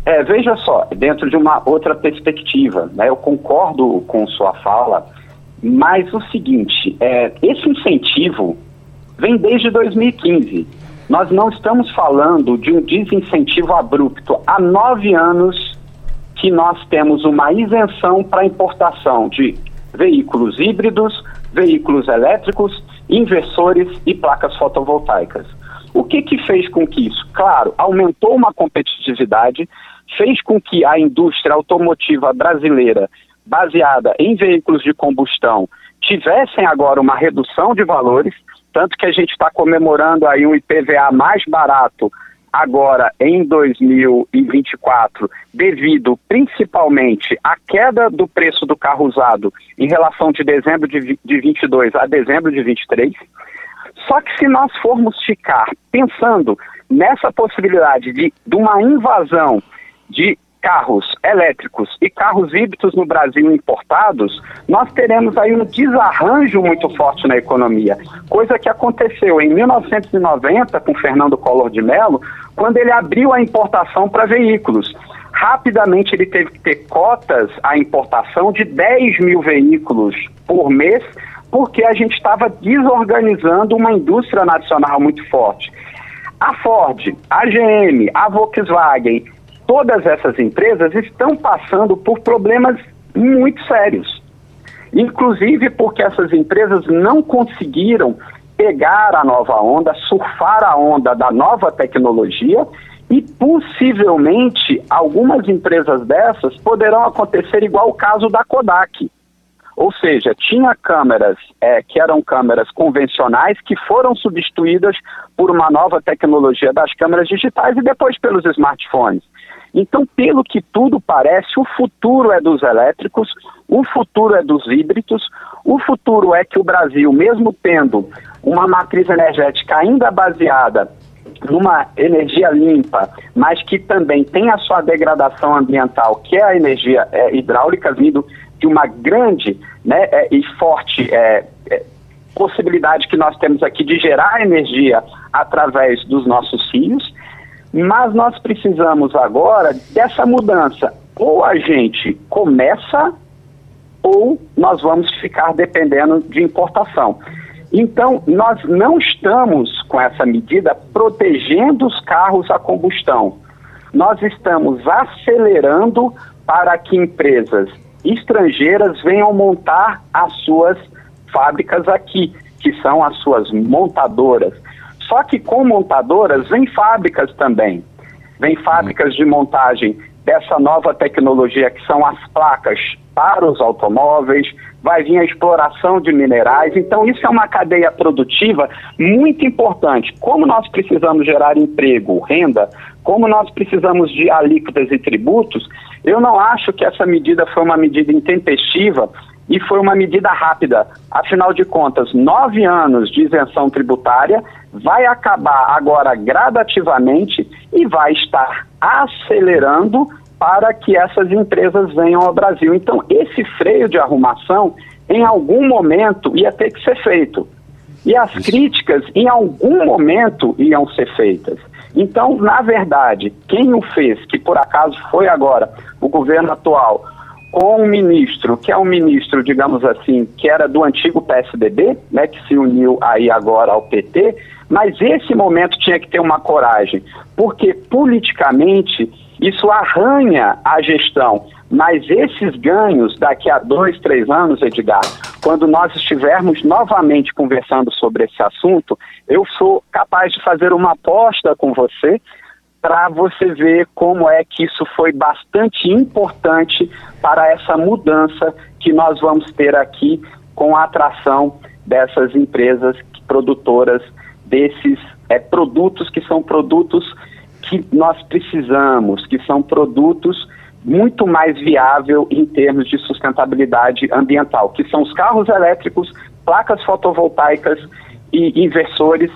É, veja só, dentro de uma outra perspectiva, né, eu concordo com sua fala, mas o seguinte, é, esse incentivo vem desde 2015. Nós não estamos falando de um desincentivo abrupto. Há nove anos que nós temos uma isenção para importação de veículos híbridos, veículos elétricos, inversores e placas fotovoltaicas. O que, que fez com que isso? Claro, aumentou uma competitividade, fez com que a indústria automotiva brasileira, baseada em veículos de combustão, tivessem agora uma redução de valores, tanto que a gente está comemorando aí um IPVA mais barato agora em 2024, devido principalmente à queda do preço do carro usado em relação de dezembro de, de 22 a dezembro de 23. Só que se nós formos ficar pensando nessa possibilidade de, de uma invasão de carros elétricos e carros híbridos no Brasil importados, nós teremos aí um desarranjo muito forte na economia. Coisa que aconteceu em 1990 com Fernando Collor de Mello, quando ele abriu a importação para veículos. Rapidamente ele teve que ter cotas à importação de 10 mil veículos por mês, porque a gente estava desorganizando uma indústria nacional muito forte. A Ford, a GM, a Volkswagen todas essas empresas estão passando por problemas muito sérios. Inclusive porque essas empresas não conseguiram pegar a nova onda, surfar a onda da nova tecnologia e possivelmente algumas empresas dessas poderão acontecer igual o caso da Kodak. Ou seja, tinha câmeras é, que eram câmeras convencionais que foram substituídas por uma nova tecnologia das câmeras digitais e depois pelos smartphones. Então, pelo que tudo parece, o futuro é dos elétricos, o futuro é dos híbridos, o futuro é que o Brasil, mesmo tendo uma matriz energética ainda baseada numa energia limpa, mas que também tem a sua degradação ambiental, que é a energia é, hidráulica, vindo de uma grande né, é, e forte é, é possibilidade que nós temos aqui de gerar energia através dos nossos rios. Mas nós precisamos agora dessa mudança. Ou a gente começa, ou nós vamos ficar dependendo de importação. Então, nós não estamos com essa medida protegendo os carros a combustão. Nós estamos acelerando para que empresas estrangeiras venham montar as suas fábricas aqui, que são as suas montadoras. Só que com montadoras vem fábricas também. Vem fábricas de montagem dessa nova tecnologia que são as placas para os automóveis, vai vir a exploração de minerais. Então, isso é uma cadeia produtiva muito importante. Como nós precisamos gerar emprego, renda, como nós precisamos de alíquotas e tributos, eu não acho que essa medida foi uma medida intempestiva e foi uma medida rápida. Afinal de contas, nove anos de isenção tributária vai acabar agora gradativamente e vai estar acelerando para que essas empresas venham ao Brasil. Então, esse freio de arrumação, em algum momento, ia ter que ser feito. E as críticas, em algum momento, iam ser feitas. Então, na verdade, quem o fez, que por acaso foi agora o governo atual, com um ministro, que é um ministro, digamos assim, que era do antigo PSDB, né, que se uniu aí agora ao PT, mas esse momento tinha que ter uma coragem, porque politicamente isso arranha a gestão. Mas esses ganhos, daqui a dois, três anos, Edgar, quando nós estivermos novamente conversando sobre esse assunto, eu sou capaz de fazer uma aposta com você para você ver como é que isso foi bastante importante para essa mudança que nós vamos ter aqui com a atração dessas empresas produtoras desses é, produtos que são produtos que nós precisamos, que são produtos muito mais viável em termos de sustentabilidade ambiental, que são os carros elétricos, placas fotovoltaicas e inversores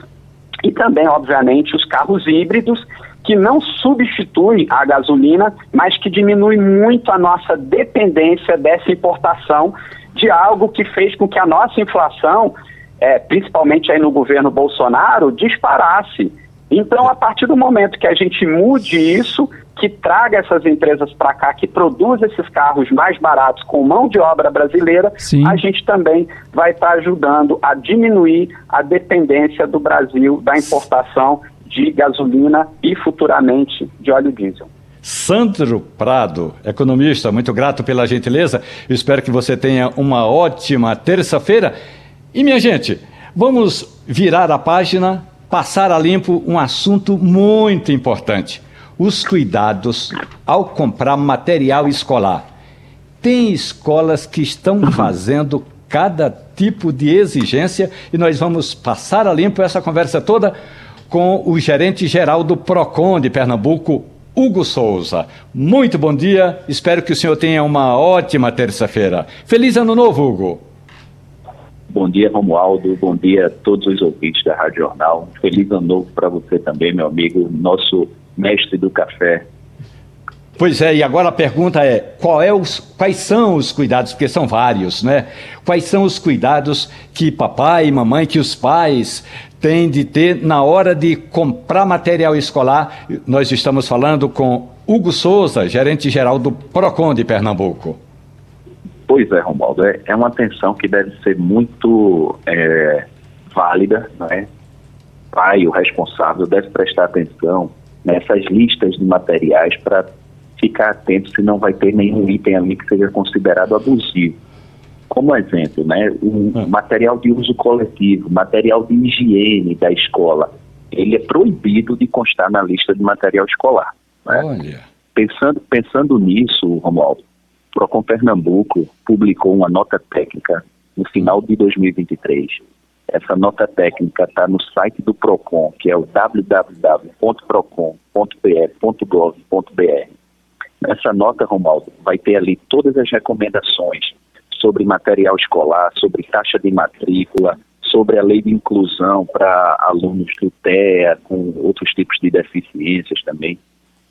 e também, obviamente, os carros híbridos que não substituem a gasolina, mas que diminui muito a nossa dependência dessa importação de algo que fez com que a nossa inflação, é, principalmente aí no governo Bolsonaro, disparasse. Então, a partir do momento que a gente mude isso, que traga essas empresas para cá, que produza esses carros mais baratos com mão de obra brasileira, Sim. a gente também vai estar tá ajudando a diminuir a dependência do Brasil da importação de gasolina e futuramente de óleo diesel. Sandro Prado, economista, muito grato pela gentileza. espero que você tenha uma ótima terça-feira. E minha gente, vamos virar a página passar a limpo um assunto muito importante: os cuidados ao comprar material escolar. Tem escolas que estão fazendo cada tipo de exigência e nós vamos passar a limpo essa conversa toda com o gerente geral do Procon de Pernambuco, Hugo Souza. Muito bom dia, espero que o senhor tenha uma ótima terça-feira. Feliz ano novo, Hugo. Bom dia, Romualdo. Bom dia a todos os ouvintes da Rádio Jornal. Feliz ano novo para você também, meu amigo, nosso mestre do café. Pois é, e agora a pergunta é: é os, quais são os cuidados? Porque são vários, né? Quais são os cuidados que papai e mamãe, que os pais têm de ter na hora de comprar material escolar? Nós estamos falando com Hugo Souza, gerente geral do PROCON de Pernambuco. Pois é, Romualdo, é, é uma atenção que deve ser muito é, válida, né? Pai, o responsável, deve prestar atenção nessas listas de materiais para ficar atento se não vai ter nenhum item ali que seja considerado abusivo. Como exemplo, né, o hum. material de uso coletivo, material de higiene da escola, ele é proibido de constar na lista de material escolar. Né? Pensando, pensando nisso, Romualdo, Procon Pernambuco publicou uma nota técnica no final de 2023. Essa nota técnica está no site do Procon, que é o www.procon.br.gov.br. Nessa nota, Romaldo, vai ter ali todas as recomendações sobre material escolar, sobre taxa de matrícula, sobre a lei de inclusão para alunos do TEA, com outros tipos de deficiências também.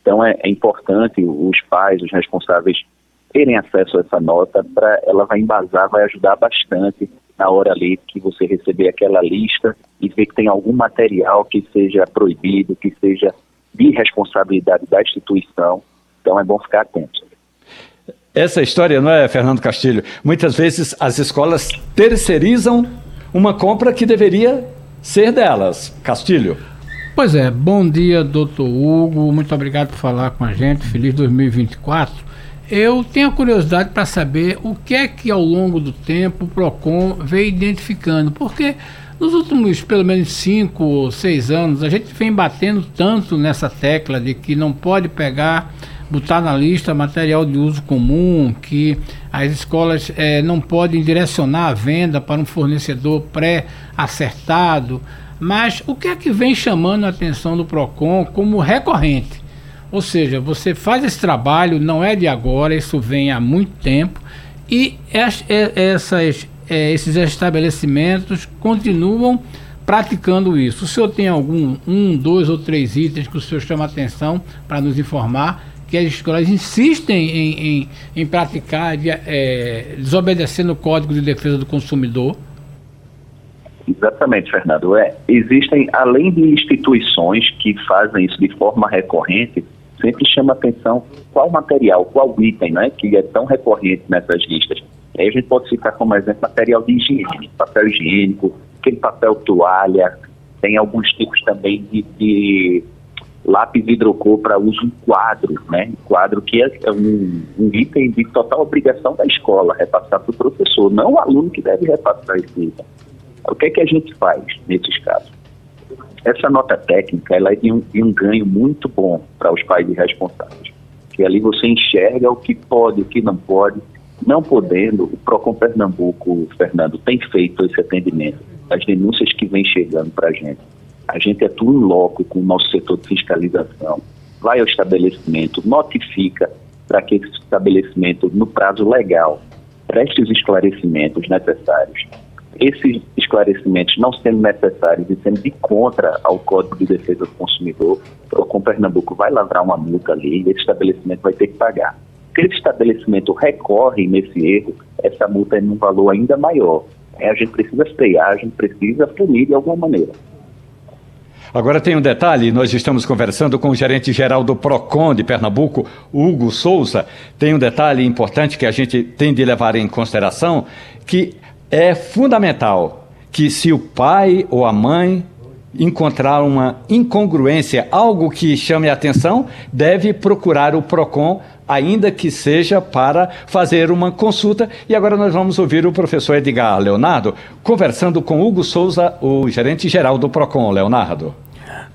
Então é, é importante os pais, os responsáveis terem acesso a essa nota, para ela vai embasar, vai ajudar bastante na hora ali que você receber aquela lista e ver que tem algum material que seja proibido, que seja de responsabilidade da instituição. Então é bom ficar atento. Essa história, não é, Fernando Castilho? Muitas vezes as escolas terceirizam uma compra que deveria ser delas. Castilho. Pois é, bom dia, doutor Hugo. Muito obrigado por falar com a gente. Feliz 2024. Eu tenho curiosidade para saber o que é que ao longo do tempo o PROCON veio identificando, porque nos últimos pelo menos cinco ou seis anos a gente vem batendo tanto nessa tecla de que não pode pegar, botar na lista material de uso comum, que as escolas é, não podem direcionar a venda para um fornecedor pré-acertado, mas o que é que vem chamando a atenção do PROCON como recorrente? Ou seja, você faz esse trabalho, não é de agora, isso vem há muito tempo, e essas, é, esses estabelecimentos continuam praticando isso. O senhor tem algum, um, dois ou três itens que o senhor chama atenção para nos informar que as escolas insistem em, em, em praticar, de, é, desobedecendo o Código de Defesa do Consumidor? Exatamente, Fernando. É, existem, além de instituições que fazem isso de forma recorrente, sempre chama atenção qual material, qual item, né, que é tão recorrente nessas listas. Aí a gente pode citar como exemplo material de higiene, papel higiênico, aquele papel toalha, tem alguns tipos também de, de lápis hidrocor para uso em quadro, né? Quadro que é um, um, item de total obrigação da escola, repassar para o professor, não o aluno que deve repassar esse item. O que é que a gente faz nesses casos? Essa nota técnica ela é um, um ganho muito bom para os pais responsáveis, que ali você enxerga o que pode, o que não pode. Não podendo, o PROCON Pernambuco, Fernando, tem feito esse atendimento, as denúncias que vêm chegando para a gente. A gente atua em loco com o nosso setor de fiscalização, vai ao estabelecimento, notifica para que esse estabelecimento, no prazo legal, preste os esclarecimentos necessários esses esclarecimentos não sendo necessários e sendo de contra ao Código de Defesa do Consumidor, o Procon Pernambuco vai lavrar uma multa ali e esse estabelecimento vai ter que pagar. Se esse estabelecimento recorre nesse erro, essa multa é num valor ainda maior. É, a gente precisa frear, a gente precisa punir de alguma maneira. Agora tem um detalhe, nós estamos conversando com o gerente geral do PROCON de Pernambuco, Hugo Souza. Tem um detalhe importante que a gente tem de levar em consideração, que é fundamental que se o pai ou a mãe encontrar uma incongruência, algo que chame a atenção, deve procurar o PROCON, ainda que seja para fazer uma consulta. E agora nós vamos ouvir o professor Edgar Leonardo conversando com Hugo Souza, o gerente geral do PROCON. Leonardo.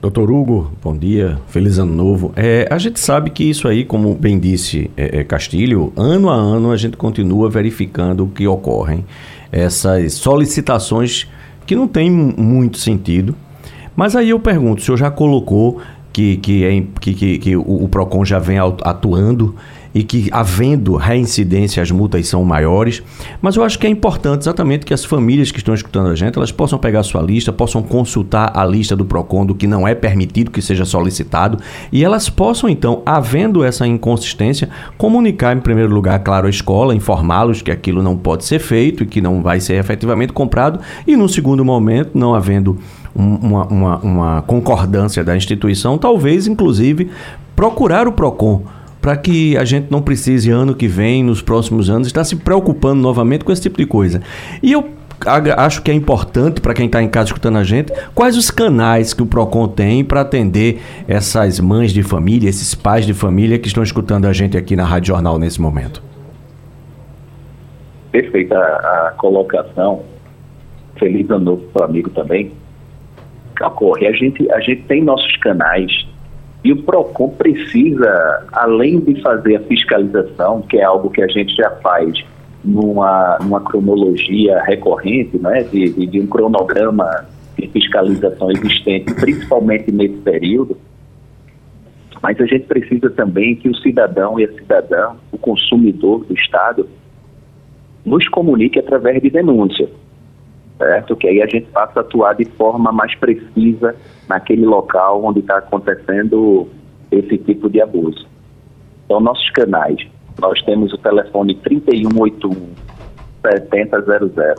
Doutor Hugo, bom dia, feliz ano novo. É, a gente sabe que isso aí, como bem disse é, é Castilho, ano a ano a gente continua verificando o que ocorrem essas solicitações que não tem muito sentido. Mas aí eu pergunto, o senhor já colocou que, que, é, que, que, que o, o PROCON já vem atuando e que, havendo reincidência, as multas são maiores. Mas eu acho que é importante exatamente que as famílias que estão escutando a gente, elas possam pegar a sua lista, possam consultar a lista do PROCON do que não é permitido que seja solicitado e elas possam, então, havendo essa inconsistência, comunicar, em primeiro lugar, claro, à escola, informá-los que aquilo não pode ser feito e que não vai ser efetivamente comprado e, num segundo momento, não havendo uma, uma, uma concordância da instituição, talvez, inclusive, procurar o PROCON para que a gente não precise ano que vem, nos próximos anos, estar se preocupando novamente com esse tipo de coisa. E eu acho que é importante para quem está em casa escutando a gente, quais os canais que o Procon tem para atender essas mães de família, esses pais de família que estão escutando a gente aqui na Rádio Jornal nesse momento. Perfeita a, colocação. Feliz ano novo para amigo também. Ocorre, a gente, a gente tem nossos canais e o PROCON precisa, além de fazer a fiscalização, que é algo que a gente já faz numa, numa cronologia recorrente, né, de, de, de um cronograma de fiscalização existente, principalmente nesse período, mas a gente precisa também que o cidadão e a cidadã, o consumidor do Estado, nos comunique através de denúncia certo? Que aí a gente passa a atuar de forma mais precisa naquele local onde está acontecendo esse tipo de abuso. Então, nossos canais, nós temos o telefone 3181 7000.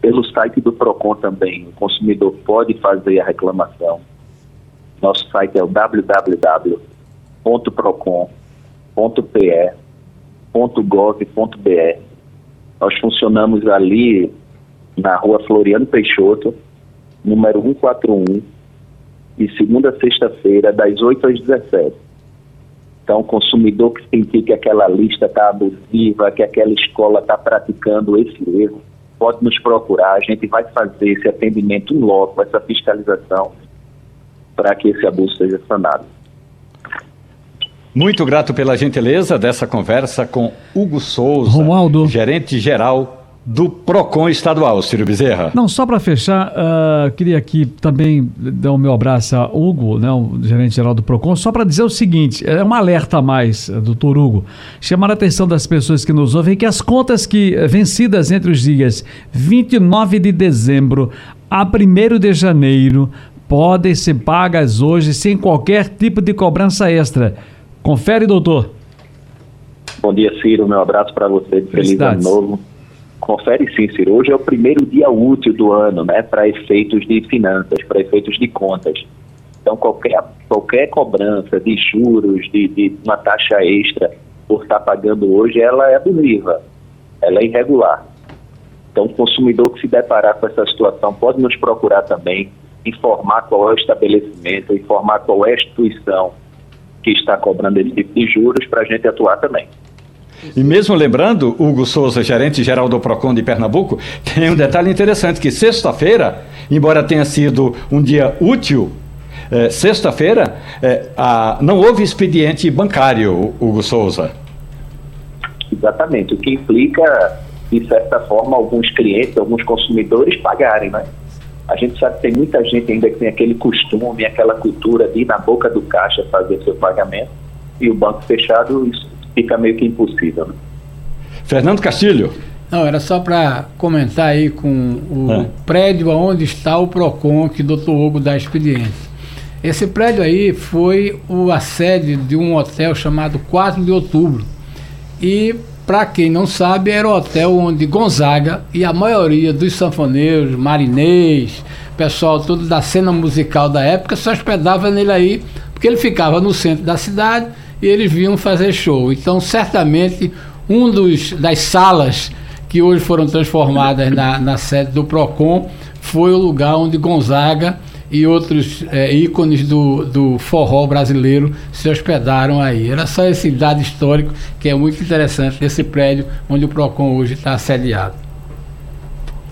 Pelo site do PROCON também, o consumidor pode fazer a reclamação. Nosso site é o www.procon.pe.gov.br. Nós funcionamos ali na rua Floriano Peixoto, número 141, de segunda a sexta-feira, das 8 às 17. Então, o consumidor que sentir que aquela lista está abusiva, que aquela escola está praticando esse erro, pode nos procurar. A gente vai fazer esse atendimento em loco, essa fiscalização, para que esse abuso seja sanado. Muito grato pela gentileza dessa conversa com Hugo Souza, Romualdo. gerente geral do PROCON estadual, Ciro Bezerra. Não, só para fechar, uh, queria aqui também dar o meu abraço a Hugo, né, o gerente geral do PROCON, só para dizer o seguinte, é um alerta a mais, eh, doutor Hugo, chamar a atenção das pessoas que nos ouvem que as contas que eh, vencidas entre os dias 29 de dezembro a 1 de janeiro podem ser pagas hoje sem qualquer tipo de cobrança extra. Confere, doutor. Bom dia, Ciro. Meu abraço para você. Feliz ano novo. Confere sim, Ciro. Hoje é o primeiro dia útil do ano, né, para efeitos de finanças, para efeitos de contas. Então, qualquer, qualquer cobrança de juros, de, de uma taxa extra por estar pagando hoje, ela é abusiva, ela é irregular. Então, o consumidor que se deparar com essa situação pode nos procurar também, informar qual é o estabelecimento, informar qual é a instituição que está cobrando esse tipo de juros para a gente atuar também. E mesmo lembrando, Hugo Souza, gerente geral do PROCON de Pernambuco, tem um detalhe interessante, que sexta-feira, embora tenha sido um dia útil, é, sexta-feira é, não houve expediente bancário, Hugo Souza. Exatamente, o que implica, de certa forma, alguns clientes, alguns consumidores pagarem, né? A gente sabe que tem muita gente ainda que tem aquele costume, aquela cultura de ir na boca do caixa fazer seu pagamento e o banco fechado, isso fica meio que impossível. Né? Fernando Castilho. Não, era só para comentar aí com o é. prédio onde está o PROCON que o doutor Hugo dá expediente. Esse prédio aí foi o, a sede de um hotel chamado 4 de Outubro. E, para quem não sabe, era o hotel onde Gonzaga e a maioria dos sanfoneiros, marinês, pessoal todo da cena musical da época se hospedava nele aí, porque ele ficava no centro da cidade e eles vinham fazer show. Então, certamente, um dos das salas que hoje foram transformadas na, na sede do Procon foi o lugar onde Gonzaga e outros é, ícones do, do forró brasileiro se hospedaram aí. Era só esse dado histórico que é muito interessante desse prédio onde o Procon hoje está assediado.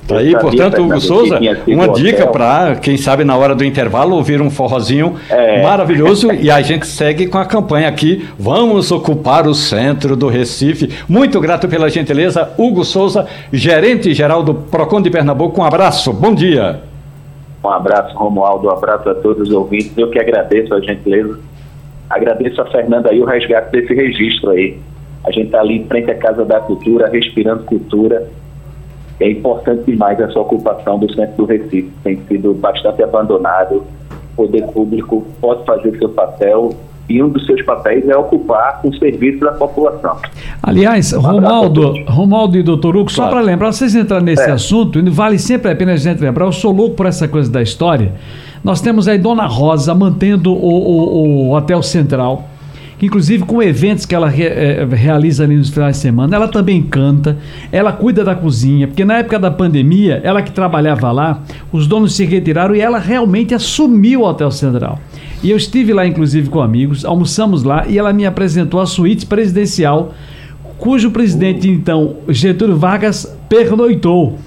Tá aí, portanto, Hugo Souza, uma dica para, quem sabe, na hora do intervalo, ouvir um forrozinho é. maravilhoso e a gente segue com a campanha aqui. Vamos ocupar o centro do Recife. Muito grato pela gentileza, Hugo Souza, gerente geral do Procon de Pernambuco. Um abraço, bom dia. Um abraço, Romualdo, um abraço a todos os ouvintes. Eu que agradeço a gentileza. Agradeço a Fernanda aí o resgate desse registro aí. A gente está ali em frente à Casa da Cultura, respirando cultura é importante demais essa ocupação do centro do Recife. Tem sido bastante abandonado. O poder público pode fazer seu papel e um dos seus papéis é ocupar o serviço da população. Aliás, Romaldo, Romaldo e doutor Hugo, só para lembrar, vocês entrarem nesse é. assunto, vale sempre a pena a gente lembrar, eu sou louco por essa coisa da história. Nós temos aí Dona Rosa mantendo o, o, o Hotel Central inclusive com eventos que ela re, é, realiza ali nos finais de semana, ela também canta, ela cuida da cozinha, porque na época da pandemia, ela que trabalhava lá, os donos se retiraram e ela realmente assumiu o Hotel Central. E eu estive lá, inclusive, com amigos, almoçamos lá e ela me apresentou a suíte presidencial, cujo presidente, então, Getúlio Vargas, pernoitou.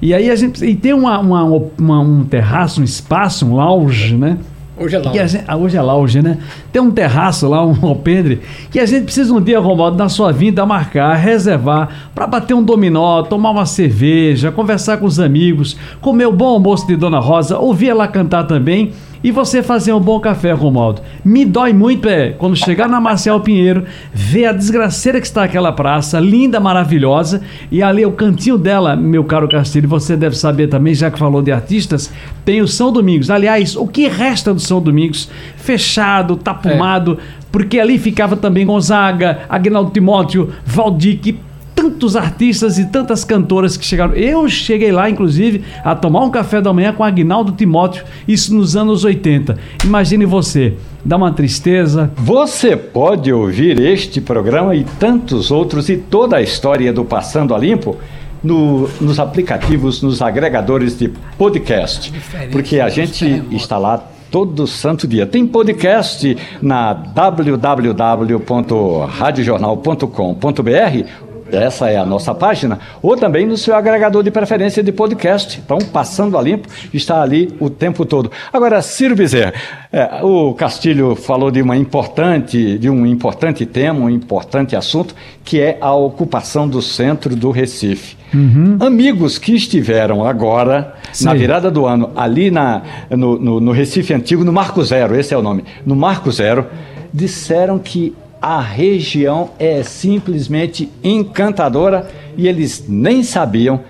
E aí a gente. E tem uma, uma, uma, um terraço, um espaço, um lounge, né? Hoje é lounge. Gente, ah, hoje é lounge, né? Tem um terraço lá, um alpendre, que a gente precisa um dia, Romualdo, na sua vinda, marcar, reservar, para bater um dominó, tomar uma cerveja, conversar com os amigos, comer o bom almoço de Dona Rosa, ouvir ela cantar também e você fazer um bom café, Romualdo. Me dói muito é quando chegar na Marcial Pinheiro, ver a desgraceira que está aquela praça, linda, maravilhosa, e ali é o cantinho dela, meu caro Castilho, você deve saber também, já que falou de artistas, tem o São Domingos. Aliás, o que resta do São Domingos? Fechado, tapumado, é. porque ali ficava também Gonzaga, Agnaldo Timóteo, Valdir, que tantos artistas e tantas cantoras que chegaram. Eu cheguei lá, inclusive, a tomar um café da manhã com Agnaldo Timóteo, isso nos anos 80. Imagine você, dá uma tristeza. Você pode ouvir este programa e tantos outros e toda a história do Passando a Limpo no, nos aplicativos, nos agregadores de podcast. Porque a gente está lá todo santo dia. Tem podcast na www.radiojornal.com.br essa é a nossa página, ou também no seu agregador de preferência de podcast. Então, Passando a Limpo está ali o tempo todo. Agora, Ciro Bezerra, é, o Castilho falou de uma importante, de um importante tema, um importante assunto, que é a ocupação do centro do Recife. Uhum. Amigos que estiveram agora, Sim. na virada do ano, ali na, no, no, no Recife Antigo, no Marco Zero, esse é o nome, no Marco Zero, disseram que a região é simplesmente encantadora e eles nem sabiam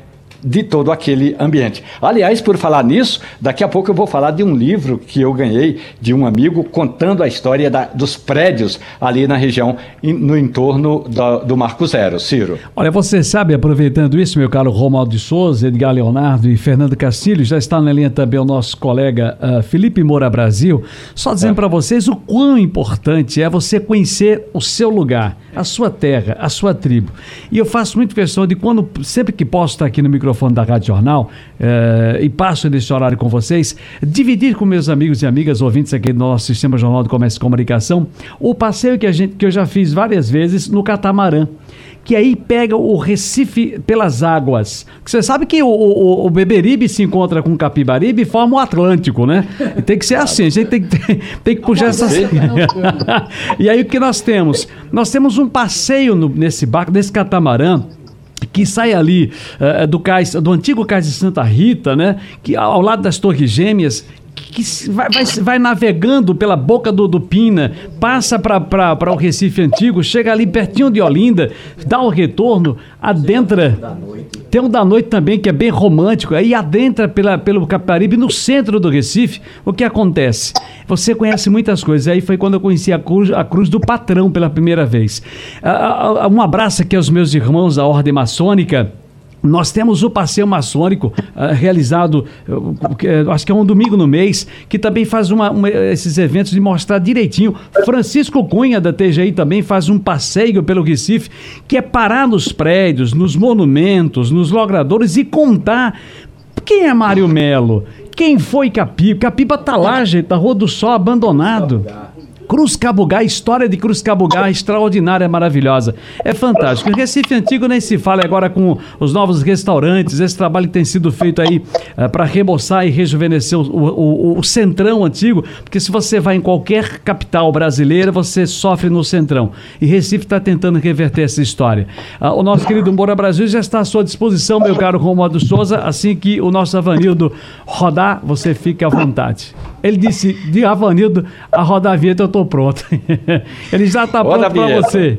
de todo aquele ambiente. Aliás, por falar nisso, daqui a pouco eu vou falar de um livro que eu ganhei de um amigo contando a história da, dos prédios ali na região, in, no entorno da, do Marco Zero. Ciro. Olha, você sabe, aproveitando isso, meu caro Romualdo de Souza, Edgar Leonardo e Fernando Castilho, já está na linha também o nosso colega uh, Felipe Moura Brasil, só dizendo é. para vocês o quão importante é você conhecer o seu lugar, a sua terra, a sua tribo. E eu faço muito questão de quando, sempre que posso estar aqui no microfone, microfone da Rádio Jornal eh, e passo nesse horário com vocês, dividir com meus amigos e amigas ouvintes aqui do nosso Sistema Jornal do Comércio e Comunicação o passeio que, a gente, que eu já fiz várias vezes no catamarã que aí pega o Recife pelas águas. Você sabe que o, o, o Beberibe se encontra com o Capibaribe e forma o Atlântico, né? E tem que ser assim, a gente tem que, tem, tem que puxar essas. e aí o que nós temos? Nós temos um passeio no, nesse barco, nesse catamarã que sai ali uh, do cais, do antigo cais de Santa Rita, né? Que ao lado das Torres Gêmeas, que vai, vai, vai, navegando pela boca do, do Pina, passa para o Recife Antigo, chega ali pertinho de Olinda, dá o retorno, adentra. Tem um da noite também que é bem romântico, aí adentra pela, pelo Caparibe no centro do Recife. O que acontece? Você conhece muitas coisas. Aí foi quando eu conheci a cruz, a cruz do patrão pela primeira vez. Um abraço aqui aos meus irmãos da Ordem Maçônica. Nós temos o passeio maçônico uh, realizado, uh, acho que é um domingo no mês, que também faz uma, uma, esses eventos de mostrar direitinho. Francisco Cunha, da TGI, também faz um passeio pelo Recife, que é parar nos prédios, nos monumentos, nos logradores e contar quem é Mário Melo, quem foi Capiba. Capiba tá lá, gente, na Rua do Sol, abandonado. Cruz Cabugá, história de Cruz Cabugá extraordinária, maravilhosa. É fantástico. Em Recife Antigo nem se fala agora com os novos restaurantes, esse trabalho que tem sido feito aí é, para remoçar e rejuvenescer o, o, o, centrão antigo, porque se você vai em qualquer capital brasileira, você sofre no centrão. E Recife está tentando reverter essa história. Ah, o nosso querido Moura Brasil já está à sua disposição, meu caro Romualdo Souza, assim que o nosso Avanildo rodar, você fica à vontade. Ele disse, de Avanildo, a rodar a vinheta eu estou pronto. Ele já está pronto para você.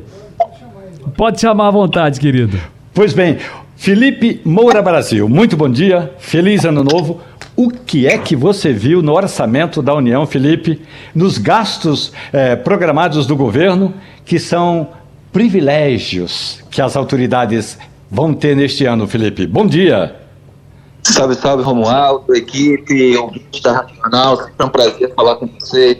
Pode chamar à vontade, querido. Pois bem, Felipe Moura Brasil, muito bom dia, feliz ano novo. O que é que você viu no orçamento da União, Felipe, nos gastos eh, programados do governo, que são privilégios que as autoridades vão ter neste ano, Felipe? Bom dia. Salve, salve, Romualdo, equipe, ouvintes da Racional. Sempre é um prazer falar com você.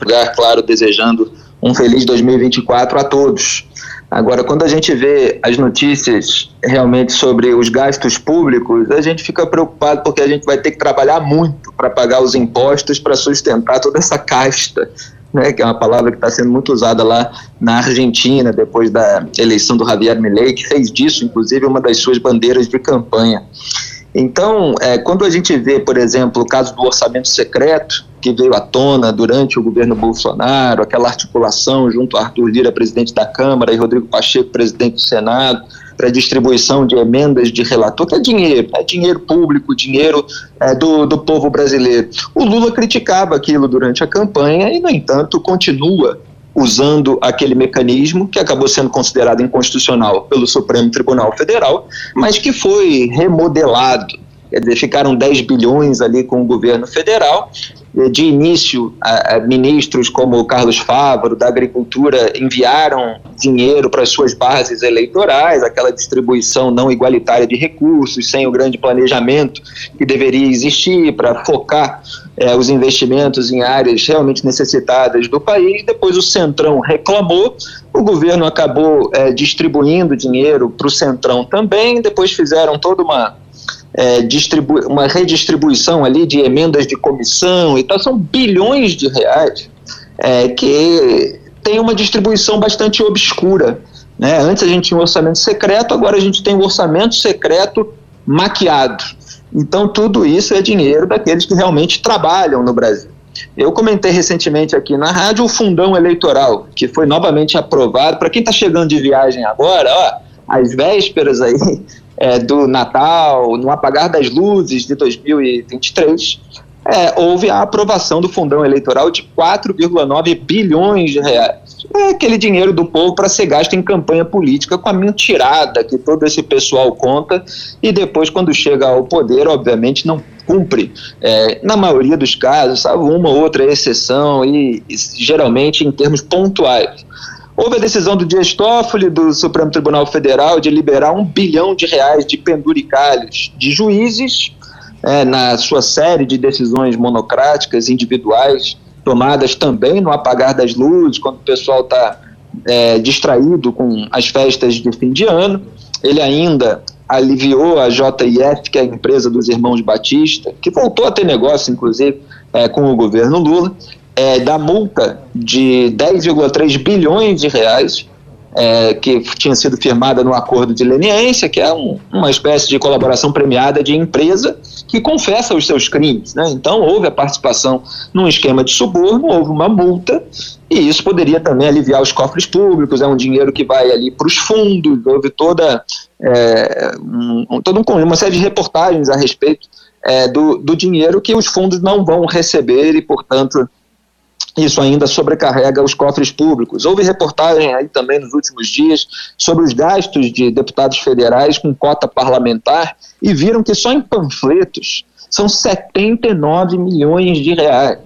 Lugar, claro, desejando um feliz 2024 a todos. Agora, quando a gente vê as notícias realmente sobre os gastos públicos, a gente fica preocupado porque a gente vai ter que trabalhar muito para pagar os impostos para sustentar toda essa casta, né, que é uma palavra que está sendo muito usada lá na Argentina, depois da eleição do Javier Milei, que fez disso, inclusive, uma das suas bandeiras de campanha. Então, é, quando a gente vê, por exemplo, o caso do orçamento secreto, que veio à tona durante o governo Bolsonaro, aquela articulação junto a Arthur Lira, presidente da Câmara, e Rodrigo Pacheco, presidente do Senado, para distribuição de emendas de relator, que é dinheiro, é dinheiro público, dinheiro é, do, do povo brasileiro. O Lula criticava aquilo durante a campanha e, no entanto, continua usando aquele mecanismo que acabou sendo considerado inconstitucional pelo Supremo Tribunal Federal, mas que foi remodelado. Quer dizer, ficaram 10 bilhões ali com o governo federal. De início, ministros como Carlos Fávaro, da Agricultura, enviaram dinheiro para as suas bases eleitorais, aquela distribuição não igualitária de recursos, sem o grande planejamento que deveria existir para focar é, os investimentos em áreas realmente necessitadas do país. Depois o Centrão reclamou, o governo acabou é, distribuindo dinheiro para o Centrão também. Depois fizeram toda uma é, uma redistribuição ali de emendas de comissão e tal. São bilhões de reais é, que tem uma distribuição bastante obscura Né? Antes a gente tinha um orçamento secreto, agora a gente tem um orçamento secreto maquiado. Então, tudo isso é dinheiro daqueles que realmente trabalham no Brasil. Eu comentei recentemente aqui na rádio o fundão eleitoral, que foi novamente aprovado. Para quem está chegando de viagem agora, ó, às vésperas aí é, do Natal, no apagar das luzes de 2023, é, houve a aprovação do fundão eleitoral de 4,9 bilhões de reais. É aquele dinheiro do povo para ser gasto em campanha política com a mentirada que todo esse pessoal conta e depois, quando chega ao poder, obviamente não cumpre. É, na maioria dos casos, salvo uma ou outra exceção e, e geralmente em termos pontuais. Houve a decisão do Dias Toffoli, do Supremo Tribunal Federal, de liberar um bilhão de reais de penduricalhos de juízes é, na sua série de decisões monocráticas, individuais, tomadas também no apagar das luzes, quando o pessoal está é, distraído com as festas de fim de ano. Ele ainda aliviou a JIF, que é a empresa dos irmãos Batista, que voltou a ter negócio, inclusive, é, com o governo Lula, é, da multa de 10,3 bilhões de reais é, que tinha sido firmada no acordo de leniência, que é um, uma espécie de colaboração premiada de empresa que confessa os seus crimes. Né? Então, houve a participação num esquema de suborno, houve uma multa, e isso poderia também aliviar os cofres públicos, é um dinheiro que vai ali para os fundos, houve toda, é, um, toda uma série de reportagens a respeito é, do, do dinheiro que os fundos não vão receber e, portanto, isso ainda sobrecarrega os cofres públicos. Houve reportagem aí também nos últimos dias sobre os gastos de deputados federais com cota parlamentar e viram que só em panfletos são 79 milhões de reais.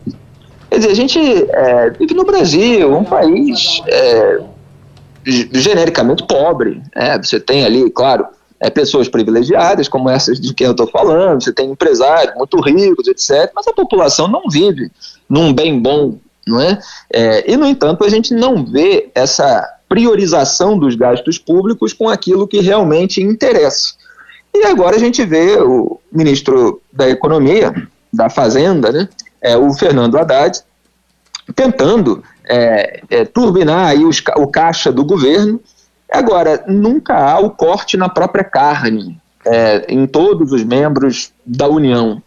Quer dizer, a gente é, vive no Brasil, um país é, genericamente pobre. Né? Você tem ali, claro, é, pessoas privilegiadas, como essas de quem eu estou falando, você tem empresários muito ricos, etc. Mas a população não vive num bem bom não é? é? E, no entanto, a gente não vê essa priorização dos gastos públicos com aquilo que realmente interessa. E agora a gente vê o ministro da Economia, da Fazenda, né, é, o Fernando Haddad, tentando é, é, turbinar aí os, o caixa do governo. Agora, nunca há o corte na própria carne é, em todos os membros da União.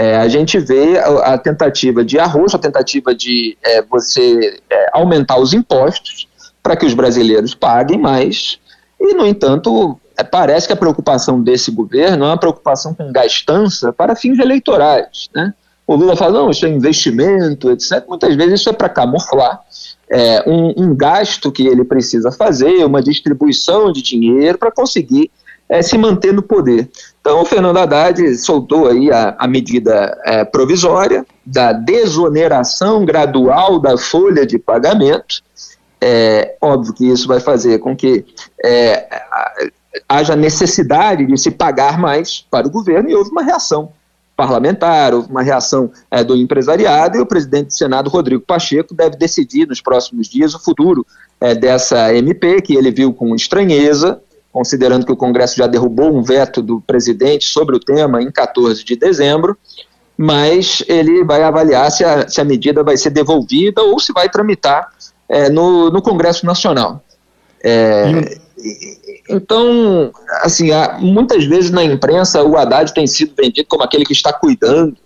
É, a gente vê a, a, tentativa de arroz, a tentativa de é, você é, aumentar os impostos para que os brasileiros paguem mais, e, no entanto, é, parece que a preocupação desse governo é uma preocupação com gastança para fins eleitorais. Né? O Lula fala, não, isso é investimento, etc. Muitas vezes isso é para camuflar é, um, um gasto que ele precisa fazer, uma distribuição de dinheiro para conseguir é, se manter no poder. Então, o Fernando Haddad soltou aí a, a medida é, provisória da desoneração gradual da folha de pagamento. É óbvio que isso vai fazer com que é, haja necessidade de se pagar mais para o governo e houve uma reação parlamentar, houve uma reação é, do empresariado e o presidente do Senado, Rodrigo Pacheco, deve decidir nos próximos dias o futuro é, dessa MP, que ele viu com estranheza, considerando que o Congresso já derrubou um veto do presidente sobre o tema em 14 de dezembro, mas ele vai avaliar se a, se a medida vai ser devolvida ou se vai tramitar é, no, no Congresso Nacional. É, então, assim, há, muitas vezes na imprensa o Haddad tem sido vendido como aquele que está cuidando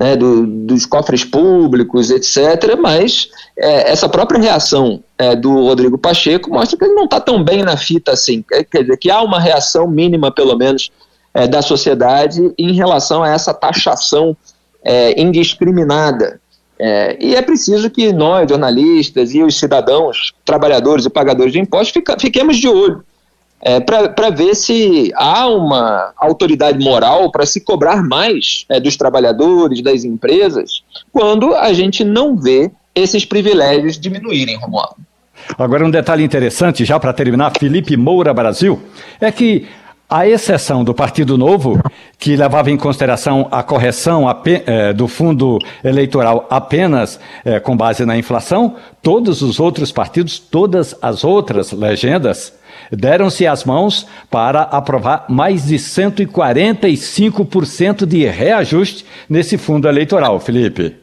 né, do, dos cofres públicos, etc. Mas é, essa própria reação é, do Rodrigo Pacheco mostra que ele não está tão bem na fita assim. Quer dizer, que há uma reação mínima, pelo menos, é, da sociedade em relação a essa taxação é, indiscriminada. É, e é preciso que nós, jornalistas e os cidadãos, trabalhadores e pagadores de impostos, fica, fiquemos de olho é, para ver se há uma autoridade moral para se cobrar mais é, dos trabalhadores, das empresas, quando a gente não vê esses privilégios diminuírem, Romualdo. Agora, um detalhe interessante, já para terminar, Felipe Moura Brasil, é que a exceção do Partido Novo, que levava em consideração a correção é, do fundo eleitoral apenas é, com base na inflação, todos os outros partidos, todas as outras legendas, deram-se as mãos para aprovar mais de 145% de reajuste nesse fundo eleitoral, Felipe.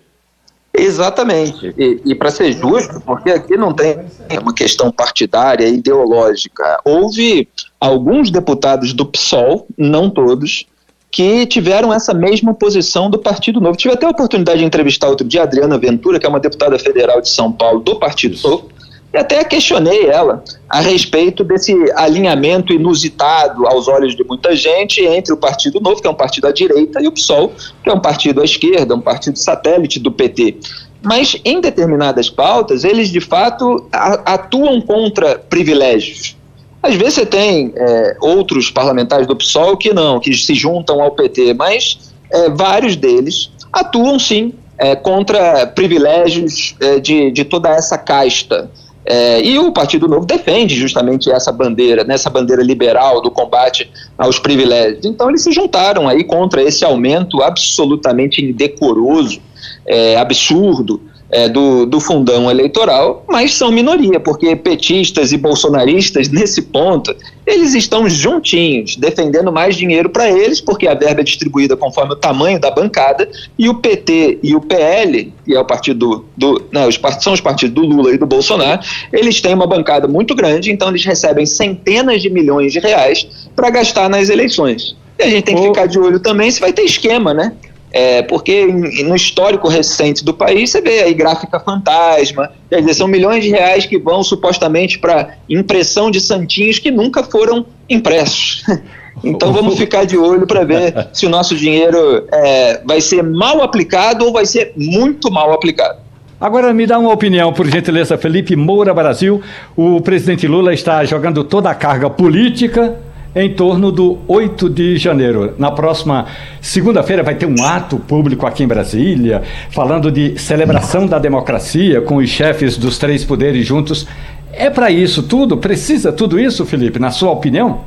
Exatamente. E, e para ser justo, porque aqui não tem uma questão partidária, ideológica. Houve alguns deputados do PSOL, não todos, que tiveram essa mesma posição do Partido Novo. Tive até a oportunidade de entrevistar outro dia a Adriana Ventura, que é uma deputada federal de São Paulo do Partido Novo, e até questionei ela a respeito desse alinhamento inusitado aos olhos de muita gente entre o Partido Novo, que é um partido à direita, e o PSOL, que é um partido à esquerda, um partido satélite do PT. Mas em determinadas pautas, eles de fato atuam contra privilégios. Às vezes você tem é, outros parlamentares do PSOL que não, que se juntam ao PT, mas é, vários deles atuam sim é, contra privilégios é, de, de toda essa casta. É, e o Partido Novo defende justamente essa bandeira, nessa né, bandeira liberal do combate aos privilégios. Então eles se juntaram aí contra esse aumento absolutamente indecoroso, é, absurdo é, do, do fundão eleitoral, mas são minoria, porque petistas e bolsonaristas, nesse ponto, eles estão juntinhos, defendendo mais dinheiro para eles, porque a verba é distribuída conforme o tamanho da bancada, e o PT e o PL, que é o partido do. Não, os são os partidos do Lula e do Bolsonaro, eles têm uma bancada muito grande, então eles recebem centenas de milhões de reais para gastar nas eleições. E a gente tem que ficar de olho também se vai ter esquema, né? É, porque no histórico recente do país, você vê aí gráfica fantasma, quer dizer, são milhões de reais que vão supostamente para impressão de santinhos que nunca foram impressos. Então vamos ficar de olho para ver se o nosso dinheiro é, vai ser mal aplicado ou vai ser muito mal aplicado. Agora me dá uma opinião, por gentileza, Felipe Moura Brasil. O presidente Lula está jogando toda a carga política em torno do 8 de janeiro. Na próxima segunda-feira vai ter um ato público aqui em Brasília, falando de celebração da democracia com os chefes dos três poderes juntos. É para isso tudo? Precisa tudo isso, Felipe, na sua opinião?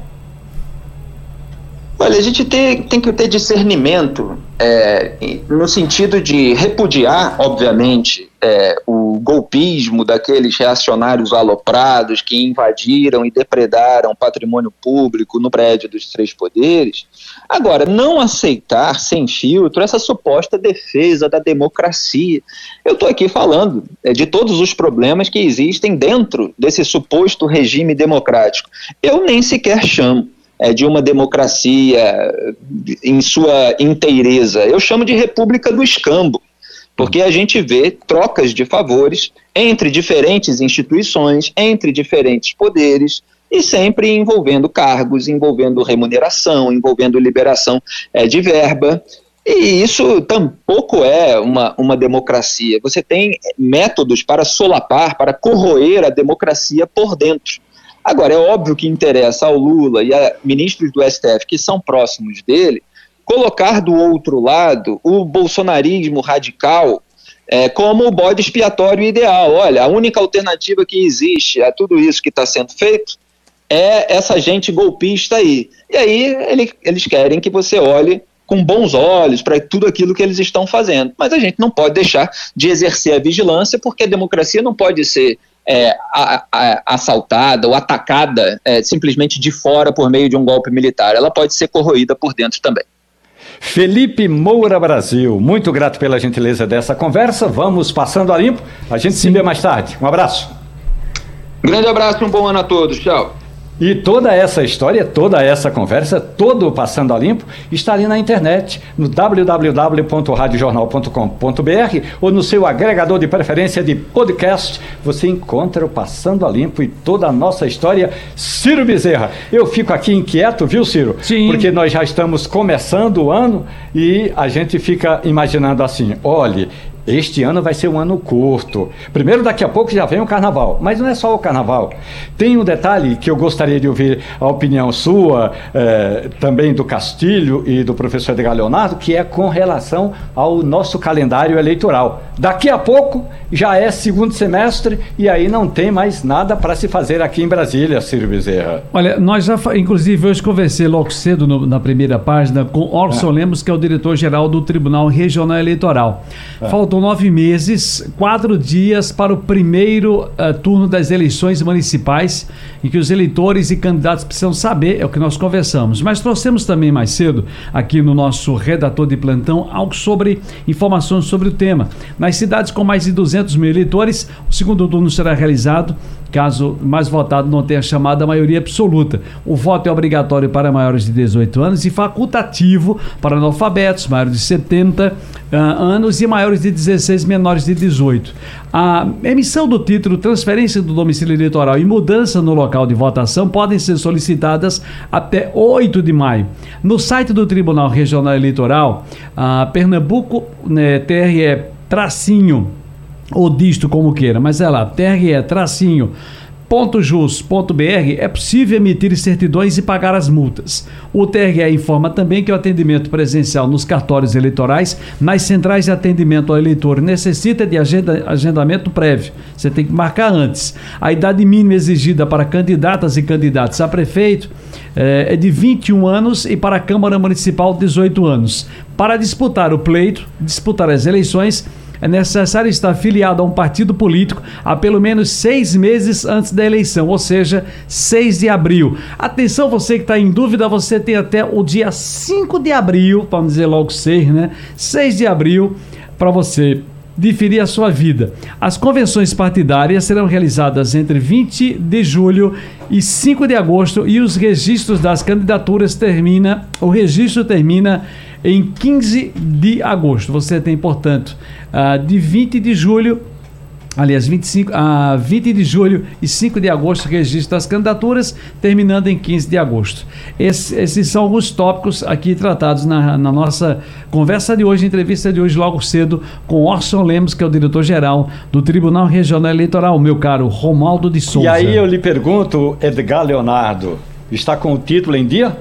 Olha, a gente tem, tem que ter discernimento é, no sentido de repudiar, obviamente, é, o golpismo daqueles reacionários aloprados que invadiram e depredaram patrimônio público no prédio dos três poderes. Agora, não aceitar sem filtro essa suposta defesa da democracia. Eu estou aqui falando é, de todos os problemas que existem dentro desse suposto regime democrático. Eu nem sequer chamo é, de uma democracia em sua inteireza. Eu chamo de república do escambo, porque a gente vê trocas de favores entre diferentes instituições, entre diferentes poderes, e sempre envolvendo cargos, envolvendo remuneração, envolvendo liberação é, de verba. E isso tampouco é uma, uma democracia. Você tem métodos para solapar, para corroer a democracia por dentro. Agora, é óbvio que interessa ao Lula e a ministros do STF que são próximos dele colocar do outro lado o bolsonarismo radical é, como o bode expiatório ideal. Olha, a única alternativa que existe a tudo isso que está sendo feito é essa gente golpista aí. E aí ele, eles querem que você olhe com bons olhos para tudo aquilo que eles estão fazendo. Mas a gente não pode deixar de exercer a vigilância, porque a democracia não pode ser é, a, a, assaltada ou atacada é, simplesmente de fora por meio de um golpe militar. Ela pode ser corroída por dentro também. Felipe Moura Brasil, muito grato pela gentileza dessa conversa. Vamos passando a limpo. A gente Sim. se vê mais tarde. Um abraço. Grande abraço e um bom ano a todos. Tchau. E toda essa história, toda essa conversa, todo o Passando a Limpo está ali na internet, no www.radiojornal.com.br ou no seu agregador de preferência de podcast. Você encontra o Passando a Limpo e toda a nossa história. Ciro Bezerra, eu fico aqui inquieto, viu, Ciro? Sim. Porque nós já estamos começando o ano e a gente fica imaginando assim: olhe, este ano vai ser um ano curto. Primeiro, daqui a pouco já vem o carnaval. Mas não é só o carnaval. Tem um detalhe que eu gostaria de ouvir a opinião sua, eh, também do Castilho e do professor Edgar Leonardo, que é com relação ao nosso calendário eleitoral. Daqui a pouco já é segundo semestre e aí não tem mais nada para se fazer aqui em Brasília, Ciro Bezerra. Olha, nós já, inclusive, hoje conversei logo cedo no, na primeira página com Orson é. Lemos, que é o diretor-geral do Tribunal Regional Eleitoral. É. Faltam nove meses, quatro dias para o primeiro uh, turno das eleições municipais, em que os eleitores e candidatos precisam saber, é o que nós conversamos. Mas trouxemos também mais cedo, aqui no nosso redator de plantão, algo sobre informações sobre o tema. Nas cidades com mais de 200 mil eleitores, o segundo turno será realizado caso mais votado não tenha chamado a maioria absoluta. O voto é obrigatório para maiores de 18 anos e facultativo para analfabetos, maiores de 70 uh, ah, anos e maiores de 16, menores de 18. A emissão do título, transferência do domicílio eleitoral e mudança no local de votação podem ser solicitadas até 8 de maio. No site do Tribunal Regional Eleitoral, a Pernambuco né, TRE tracinho ou disto como queira, mas é lá, TRE tracinho .jus.br é possível emitir certidões e pagar as multas. O TRE informa também que o atendimento presencial nos cartórios eleitorais, nas centrais de atendimento ao eleitor, necessita de agenda, agendamento prévio. Você tem que marcar antes. A idade mínima exigida para candidatas e candidatos a prefeito é, é de 21 anos e para a Câmara Municipal 18 anos. Para disputar o pleito, disputar as eleições, é necessário estar afiliado a um partido político há pelo menos seis meses antes da eleição, ou seja, 6 de abril. Atenção, você que está em dúvida, você tem até o dia 5 de abril, vamos dizer logo 6, né? 6 de abril para você diferir a sua vida. As convenções partidárias serão realizadas entre 20 de julho e 5 de agosto e os registros das candidaturas termina, o registro termina em 15 de agosto. Você tem, portanto, de 20 de julho aliás, 25, a 20 de julho e 5 de agosto, registro das candidaturas, terminando em 15 de agosto. Esse, esses são alguns tópicos aqui tratados na, na, nossa conversa de hoje, entrevista de hoje, logo cedo, com Orson Lemos, que é o diretor-geral do Tribunal Regional Eleitoral, meu caro Romaldo de Souza. E aí eu lhe pergunto, Edgar Leonardo, está com o título em dia?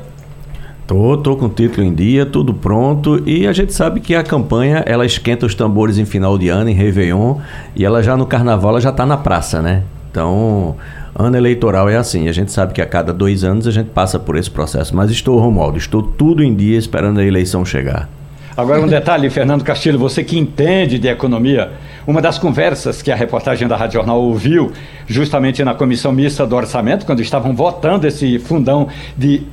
Tô, tô com o título em dia, tudo pronto. E a gente sabe que a campanha, ela esquenta os tambores em final de ano, em Réveillon, e ela já no carnaval, ela já tá na praça, né? Então, ano eleitoral é assim. A gente sabe que a cada dois anos a gente passa por esse processo. Mas estou, Romualdo, estou tudo em dia esperando a eleição chegar. Agora um detalhe, Fernando Castilho, você que entende de economia, uma das conversas que a reportagem da Rádio Jornal ouviu, justamente na comissão mista do orçamento, quando estavam votando esse fundão de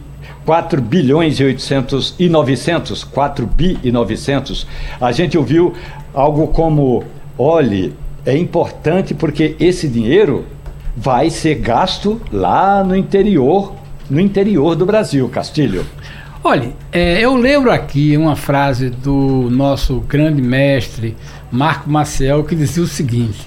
4 bilhões e 800 e 900, 4 bi e 900, a gente ouviu algo como, olhe, é importante porque esse dinheiro vai ser gasto lá no interior, no interior do Brasil, Castilho. Olha, é, eu lembro aqui uma frase do nosso grande mestre Marco Maciel que dizia o seguinte: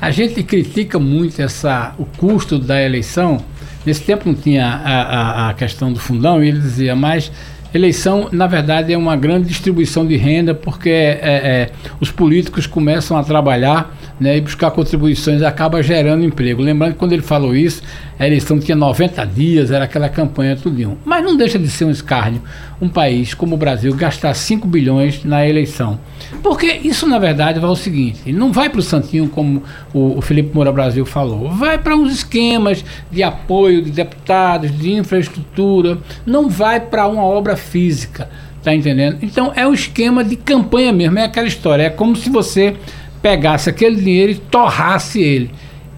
a gente critica muito essa, o custo da eleição Nesse tempo não tinha a, a, a questão do fundão, e ele dizia, mas eleição, na verdade, é uma grande distribuição de renda, porque é, é, os políticos começam a trabalhar né, e buscar contribuições acaba gerando emprego. Lembrando que quando ele falou isso, a eleição tinha 90 dias, era aquela campanha tudinho. Mas não deixa de ser um escárnio um país como o Brasil gastar 5 bilhões na eleição. Porque isso, na verdade, vai o seguinte: não vai para o Santinho, como o, o Felipe Moura Brasil falou, vai para uns esquemas de apoio de deputados, de infraestrutura, não vai para uma obra física. Tá entendendo? Então é o esquema de campanha mesmo, é aquela história. É como se você pegasse aquele dinheiro e torrasse ele.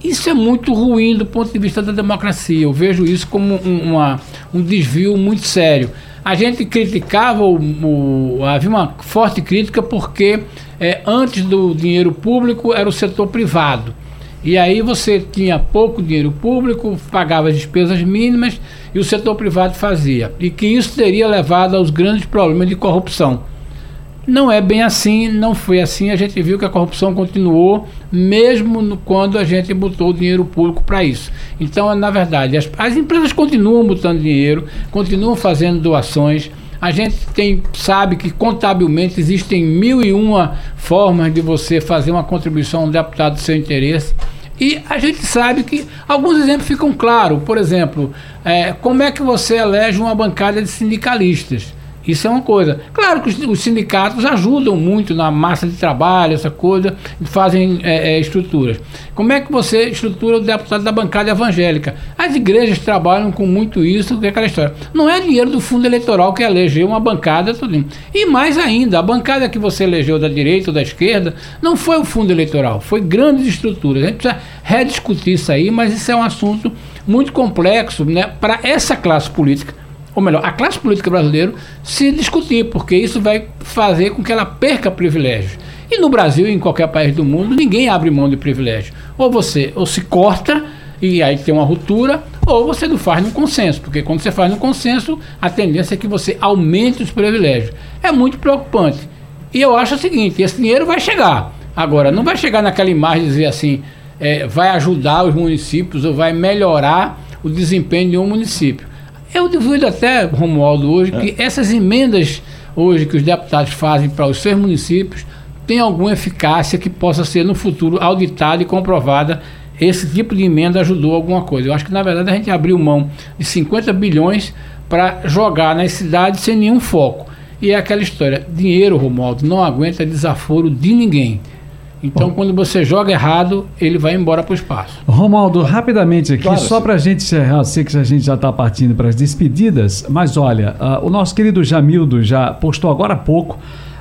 Isso é muito ruim do ponto de vista da democracia. Eu vejo isso como um, uma, um desvio muito sério. A gente criticava, o, o havia uma forte crítica porque é, antes do dinheiro público era o setor privado. E aí você tinha pouco dinheiro público, pagava as despesas mínimas e o setor privado fazia. E que isso teria levado aos grandes problemas de corrupção. Não é bem assim, não foi assim. A gente viu que a corrupção continuou, mesmo no, quando a gente botou dinheiro público para isso. Então, na verdade, as, as empresas continuam botando dinheiro, continuam fazendo doações. A gente tem, sabe que contabilmente existem mil e uma formas de você fazer uma contribuição a um deputado do seu interesse. E a gente sabe que alguns exemplos ficam claros. Por exemplo, é, como é que você elege uma bancada de sindicalistas? Isso é uma coisa. Claro que os, sindicatos ajudam muito na massa de trabalho, essa coisa, fazem é, é, estruturas. Como é que você estrutura o deputado da bancada evangélica? As igrejas trabalham com muito isso, que é aquela história. Não é dinheiro do fundo eleitoral que elegeu uma bancada, tudo. E mais ainda, a bancada que você elegeu da direita ou da esquerda não foi o fundo eleitoral, foi grandes estruturas. A gente precisa rediscutir isso aí, mas isso é um assunto muito complexo né, para essa classe política ou melhor, a classe política brasileira se discutir, porque isso vai fazer com que ela perca privilégios. E no Brasil e em qualquer país do mundo, ninguém abre mão de privilégio. Ou você ou se corta e aí tem uma ruptura, ou você não faz no consenso, porque quando você faz no consenso, a tendência é que você aumente os privilégios. É muito preocupante. E eu acho o seguinte: esse dinheiro vai chegar. Agora, não vai chegar naquela imagem dizer assim, é, vai ajudar os municípios ou vai melhorar o desempenho de um município. Eu duvido até, Romualdo, hoje, é. que essas emendas hoje que os deputados fazem para os seus municípios tem alguma eficácia que possa ser no futuro auditada e comprovada esse tipo de emenda ajudou alguma coisa. Eu acho que na verdade a gente abriu mão de 50 bilhões para jogar nas cidades sem nenhum foco. E é aquela história: dinheiro, Romualdo, não aguenta desaforo de ninguém. Então, Bom. quando você joga errado, ele vai embora para o espaço. Romualdo, rapidamente aqui, claro, só para a gente encerrar, sei que a gente já está partindo para as despedidas, mas olha, uh, o nosso querido Jamildo já postou agora há pouco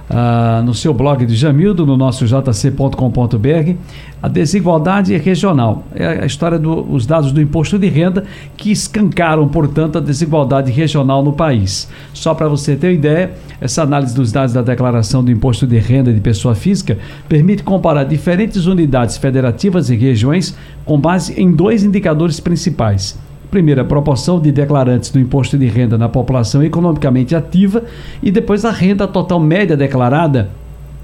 uh, no seu blog de Jamildo, no nosso jc.com.br, a desigualdade regional. É a história dos do, dados do imposto de renda que escancaram, portanto, a desigualdade regional no país. Só para você ter uma ideia, essa análise dos dados da declaração do imposto de renda de pessoa física permite comparar diferentes unidades federativas e regiões com base em dois indicadores principais Primeiro, a proporção de declarantes do imposto de renda na população economicamente ativa e depois a renda total média declarada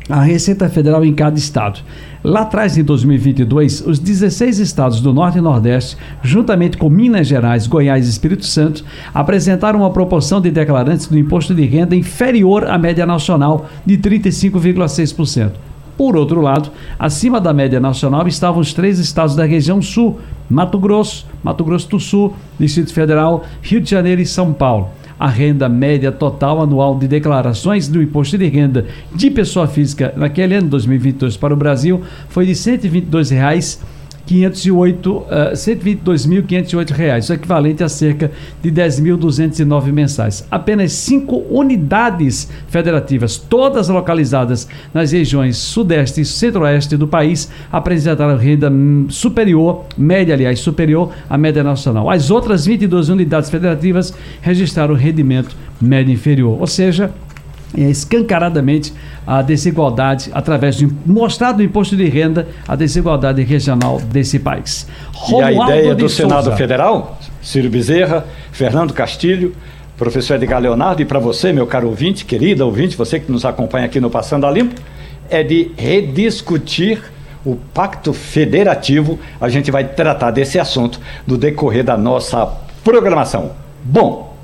à Receita Federal em cada estado. Lá atrás, em 2022, os 16 estados do Norte e Nordeste, juntamente com Minas Gerais, Goiás e Espírito Santo, apresentaram uma proporção de declarantes do imposto de renda inferior à média nacional de 35,6%. Por outro lado, acima da média nacional estavam os três estados da região sul: Mato Grosso, Mato Grosso do Sul, Distrito Federal, Rio de Janeiro e São Paulo. A renda média total anual de declarações do imposto de renda de pessoa física naquele ano 2022 para o Brasil foi de R$ 122,00 508, uh, 122.508 reais, o equivalente a cerca de 10.209 mensais. Apenas cinco unidades federativas, todas localizadas nas regiões sudeste e centro-oeste do país, apresentaram renda superior, média aliás, superior à média nacional. As outras 22 unidades federativas registraram rendimento médio inferior, ou seja, é, escancaradamente a desigualdade através de mostrar do imposto de renda a desigualdade regional desse país. E a ideia do Senado Souza. Federal, Ciro Bezerra, Fernando Castilho, professor Edgar Leonardo e para você, meu caro ouvinte, querida ouvinte, você que nos acompanha aqui no Passando a Limpo, é de rediscutir o pacto federativo. A gente vai tratar desse assunto no decorrer da nossa programação. Bom,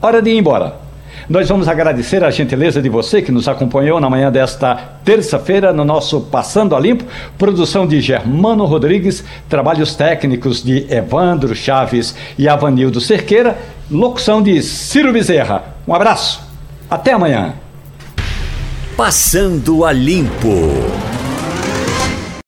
hora de ir embora. Nós vamos agradecer a gentileza de você que nos acompanhou na manhã desta terça-feira no nosso Passando a Limpo, produção de Germano Rodrigues, trabalhos técnicos de Evandro Chaves e Avanildo Cerqueira, locução de Ciro Bezerra. Um abraço, até amanhã. Passando a Limpo.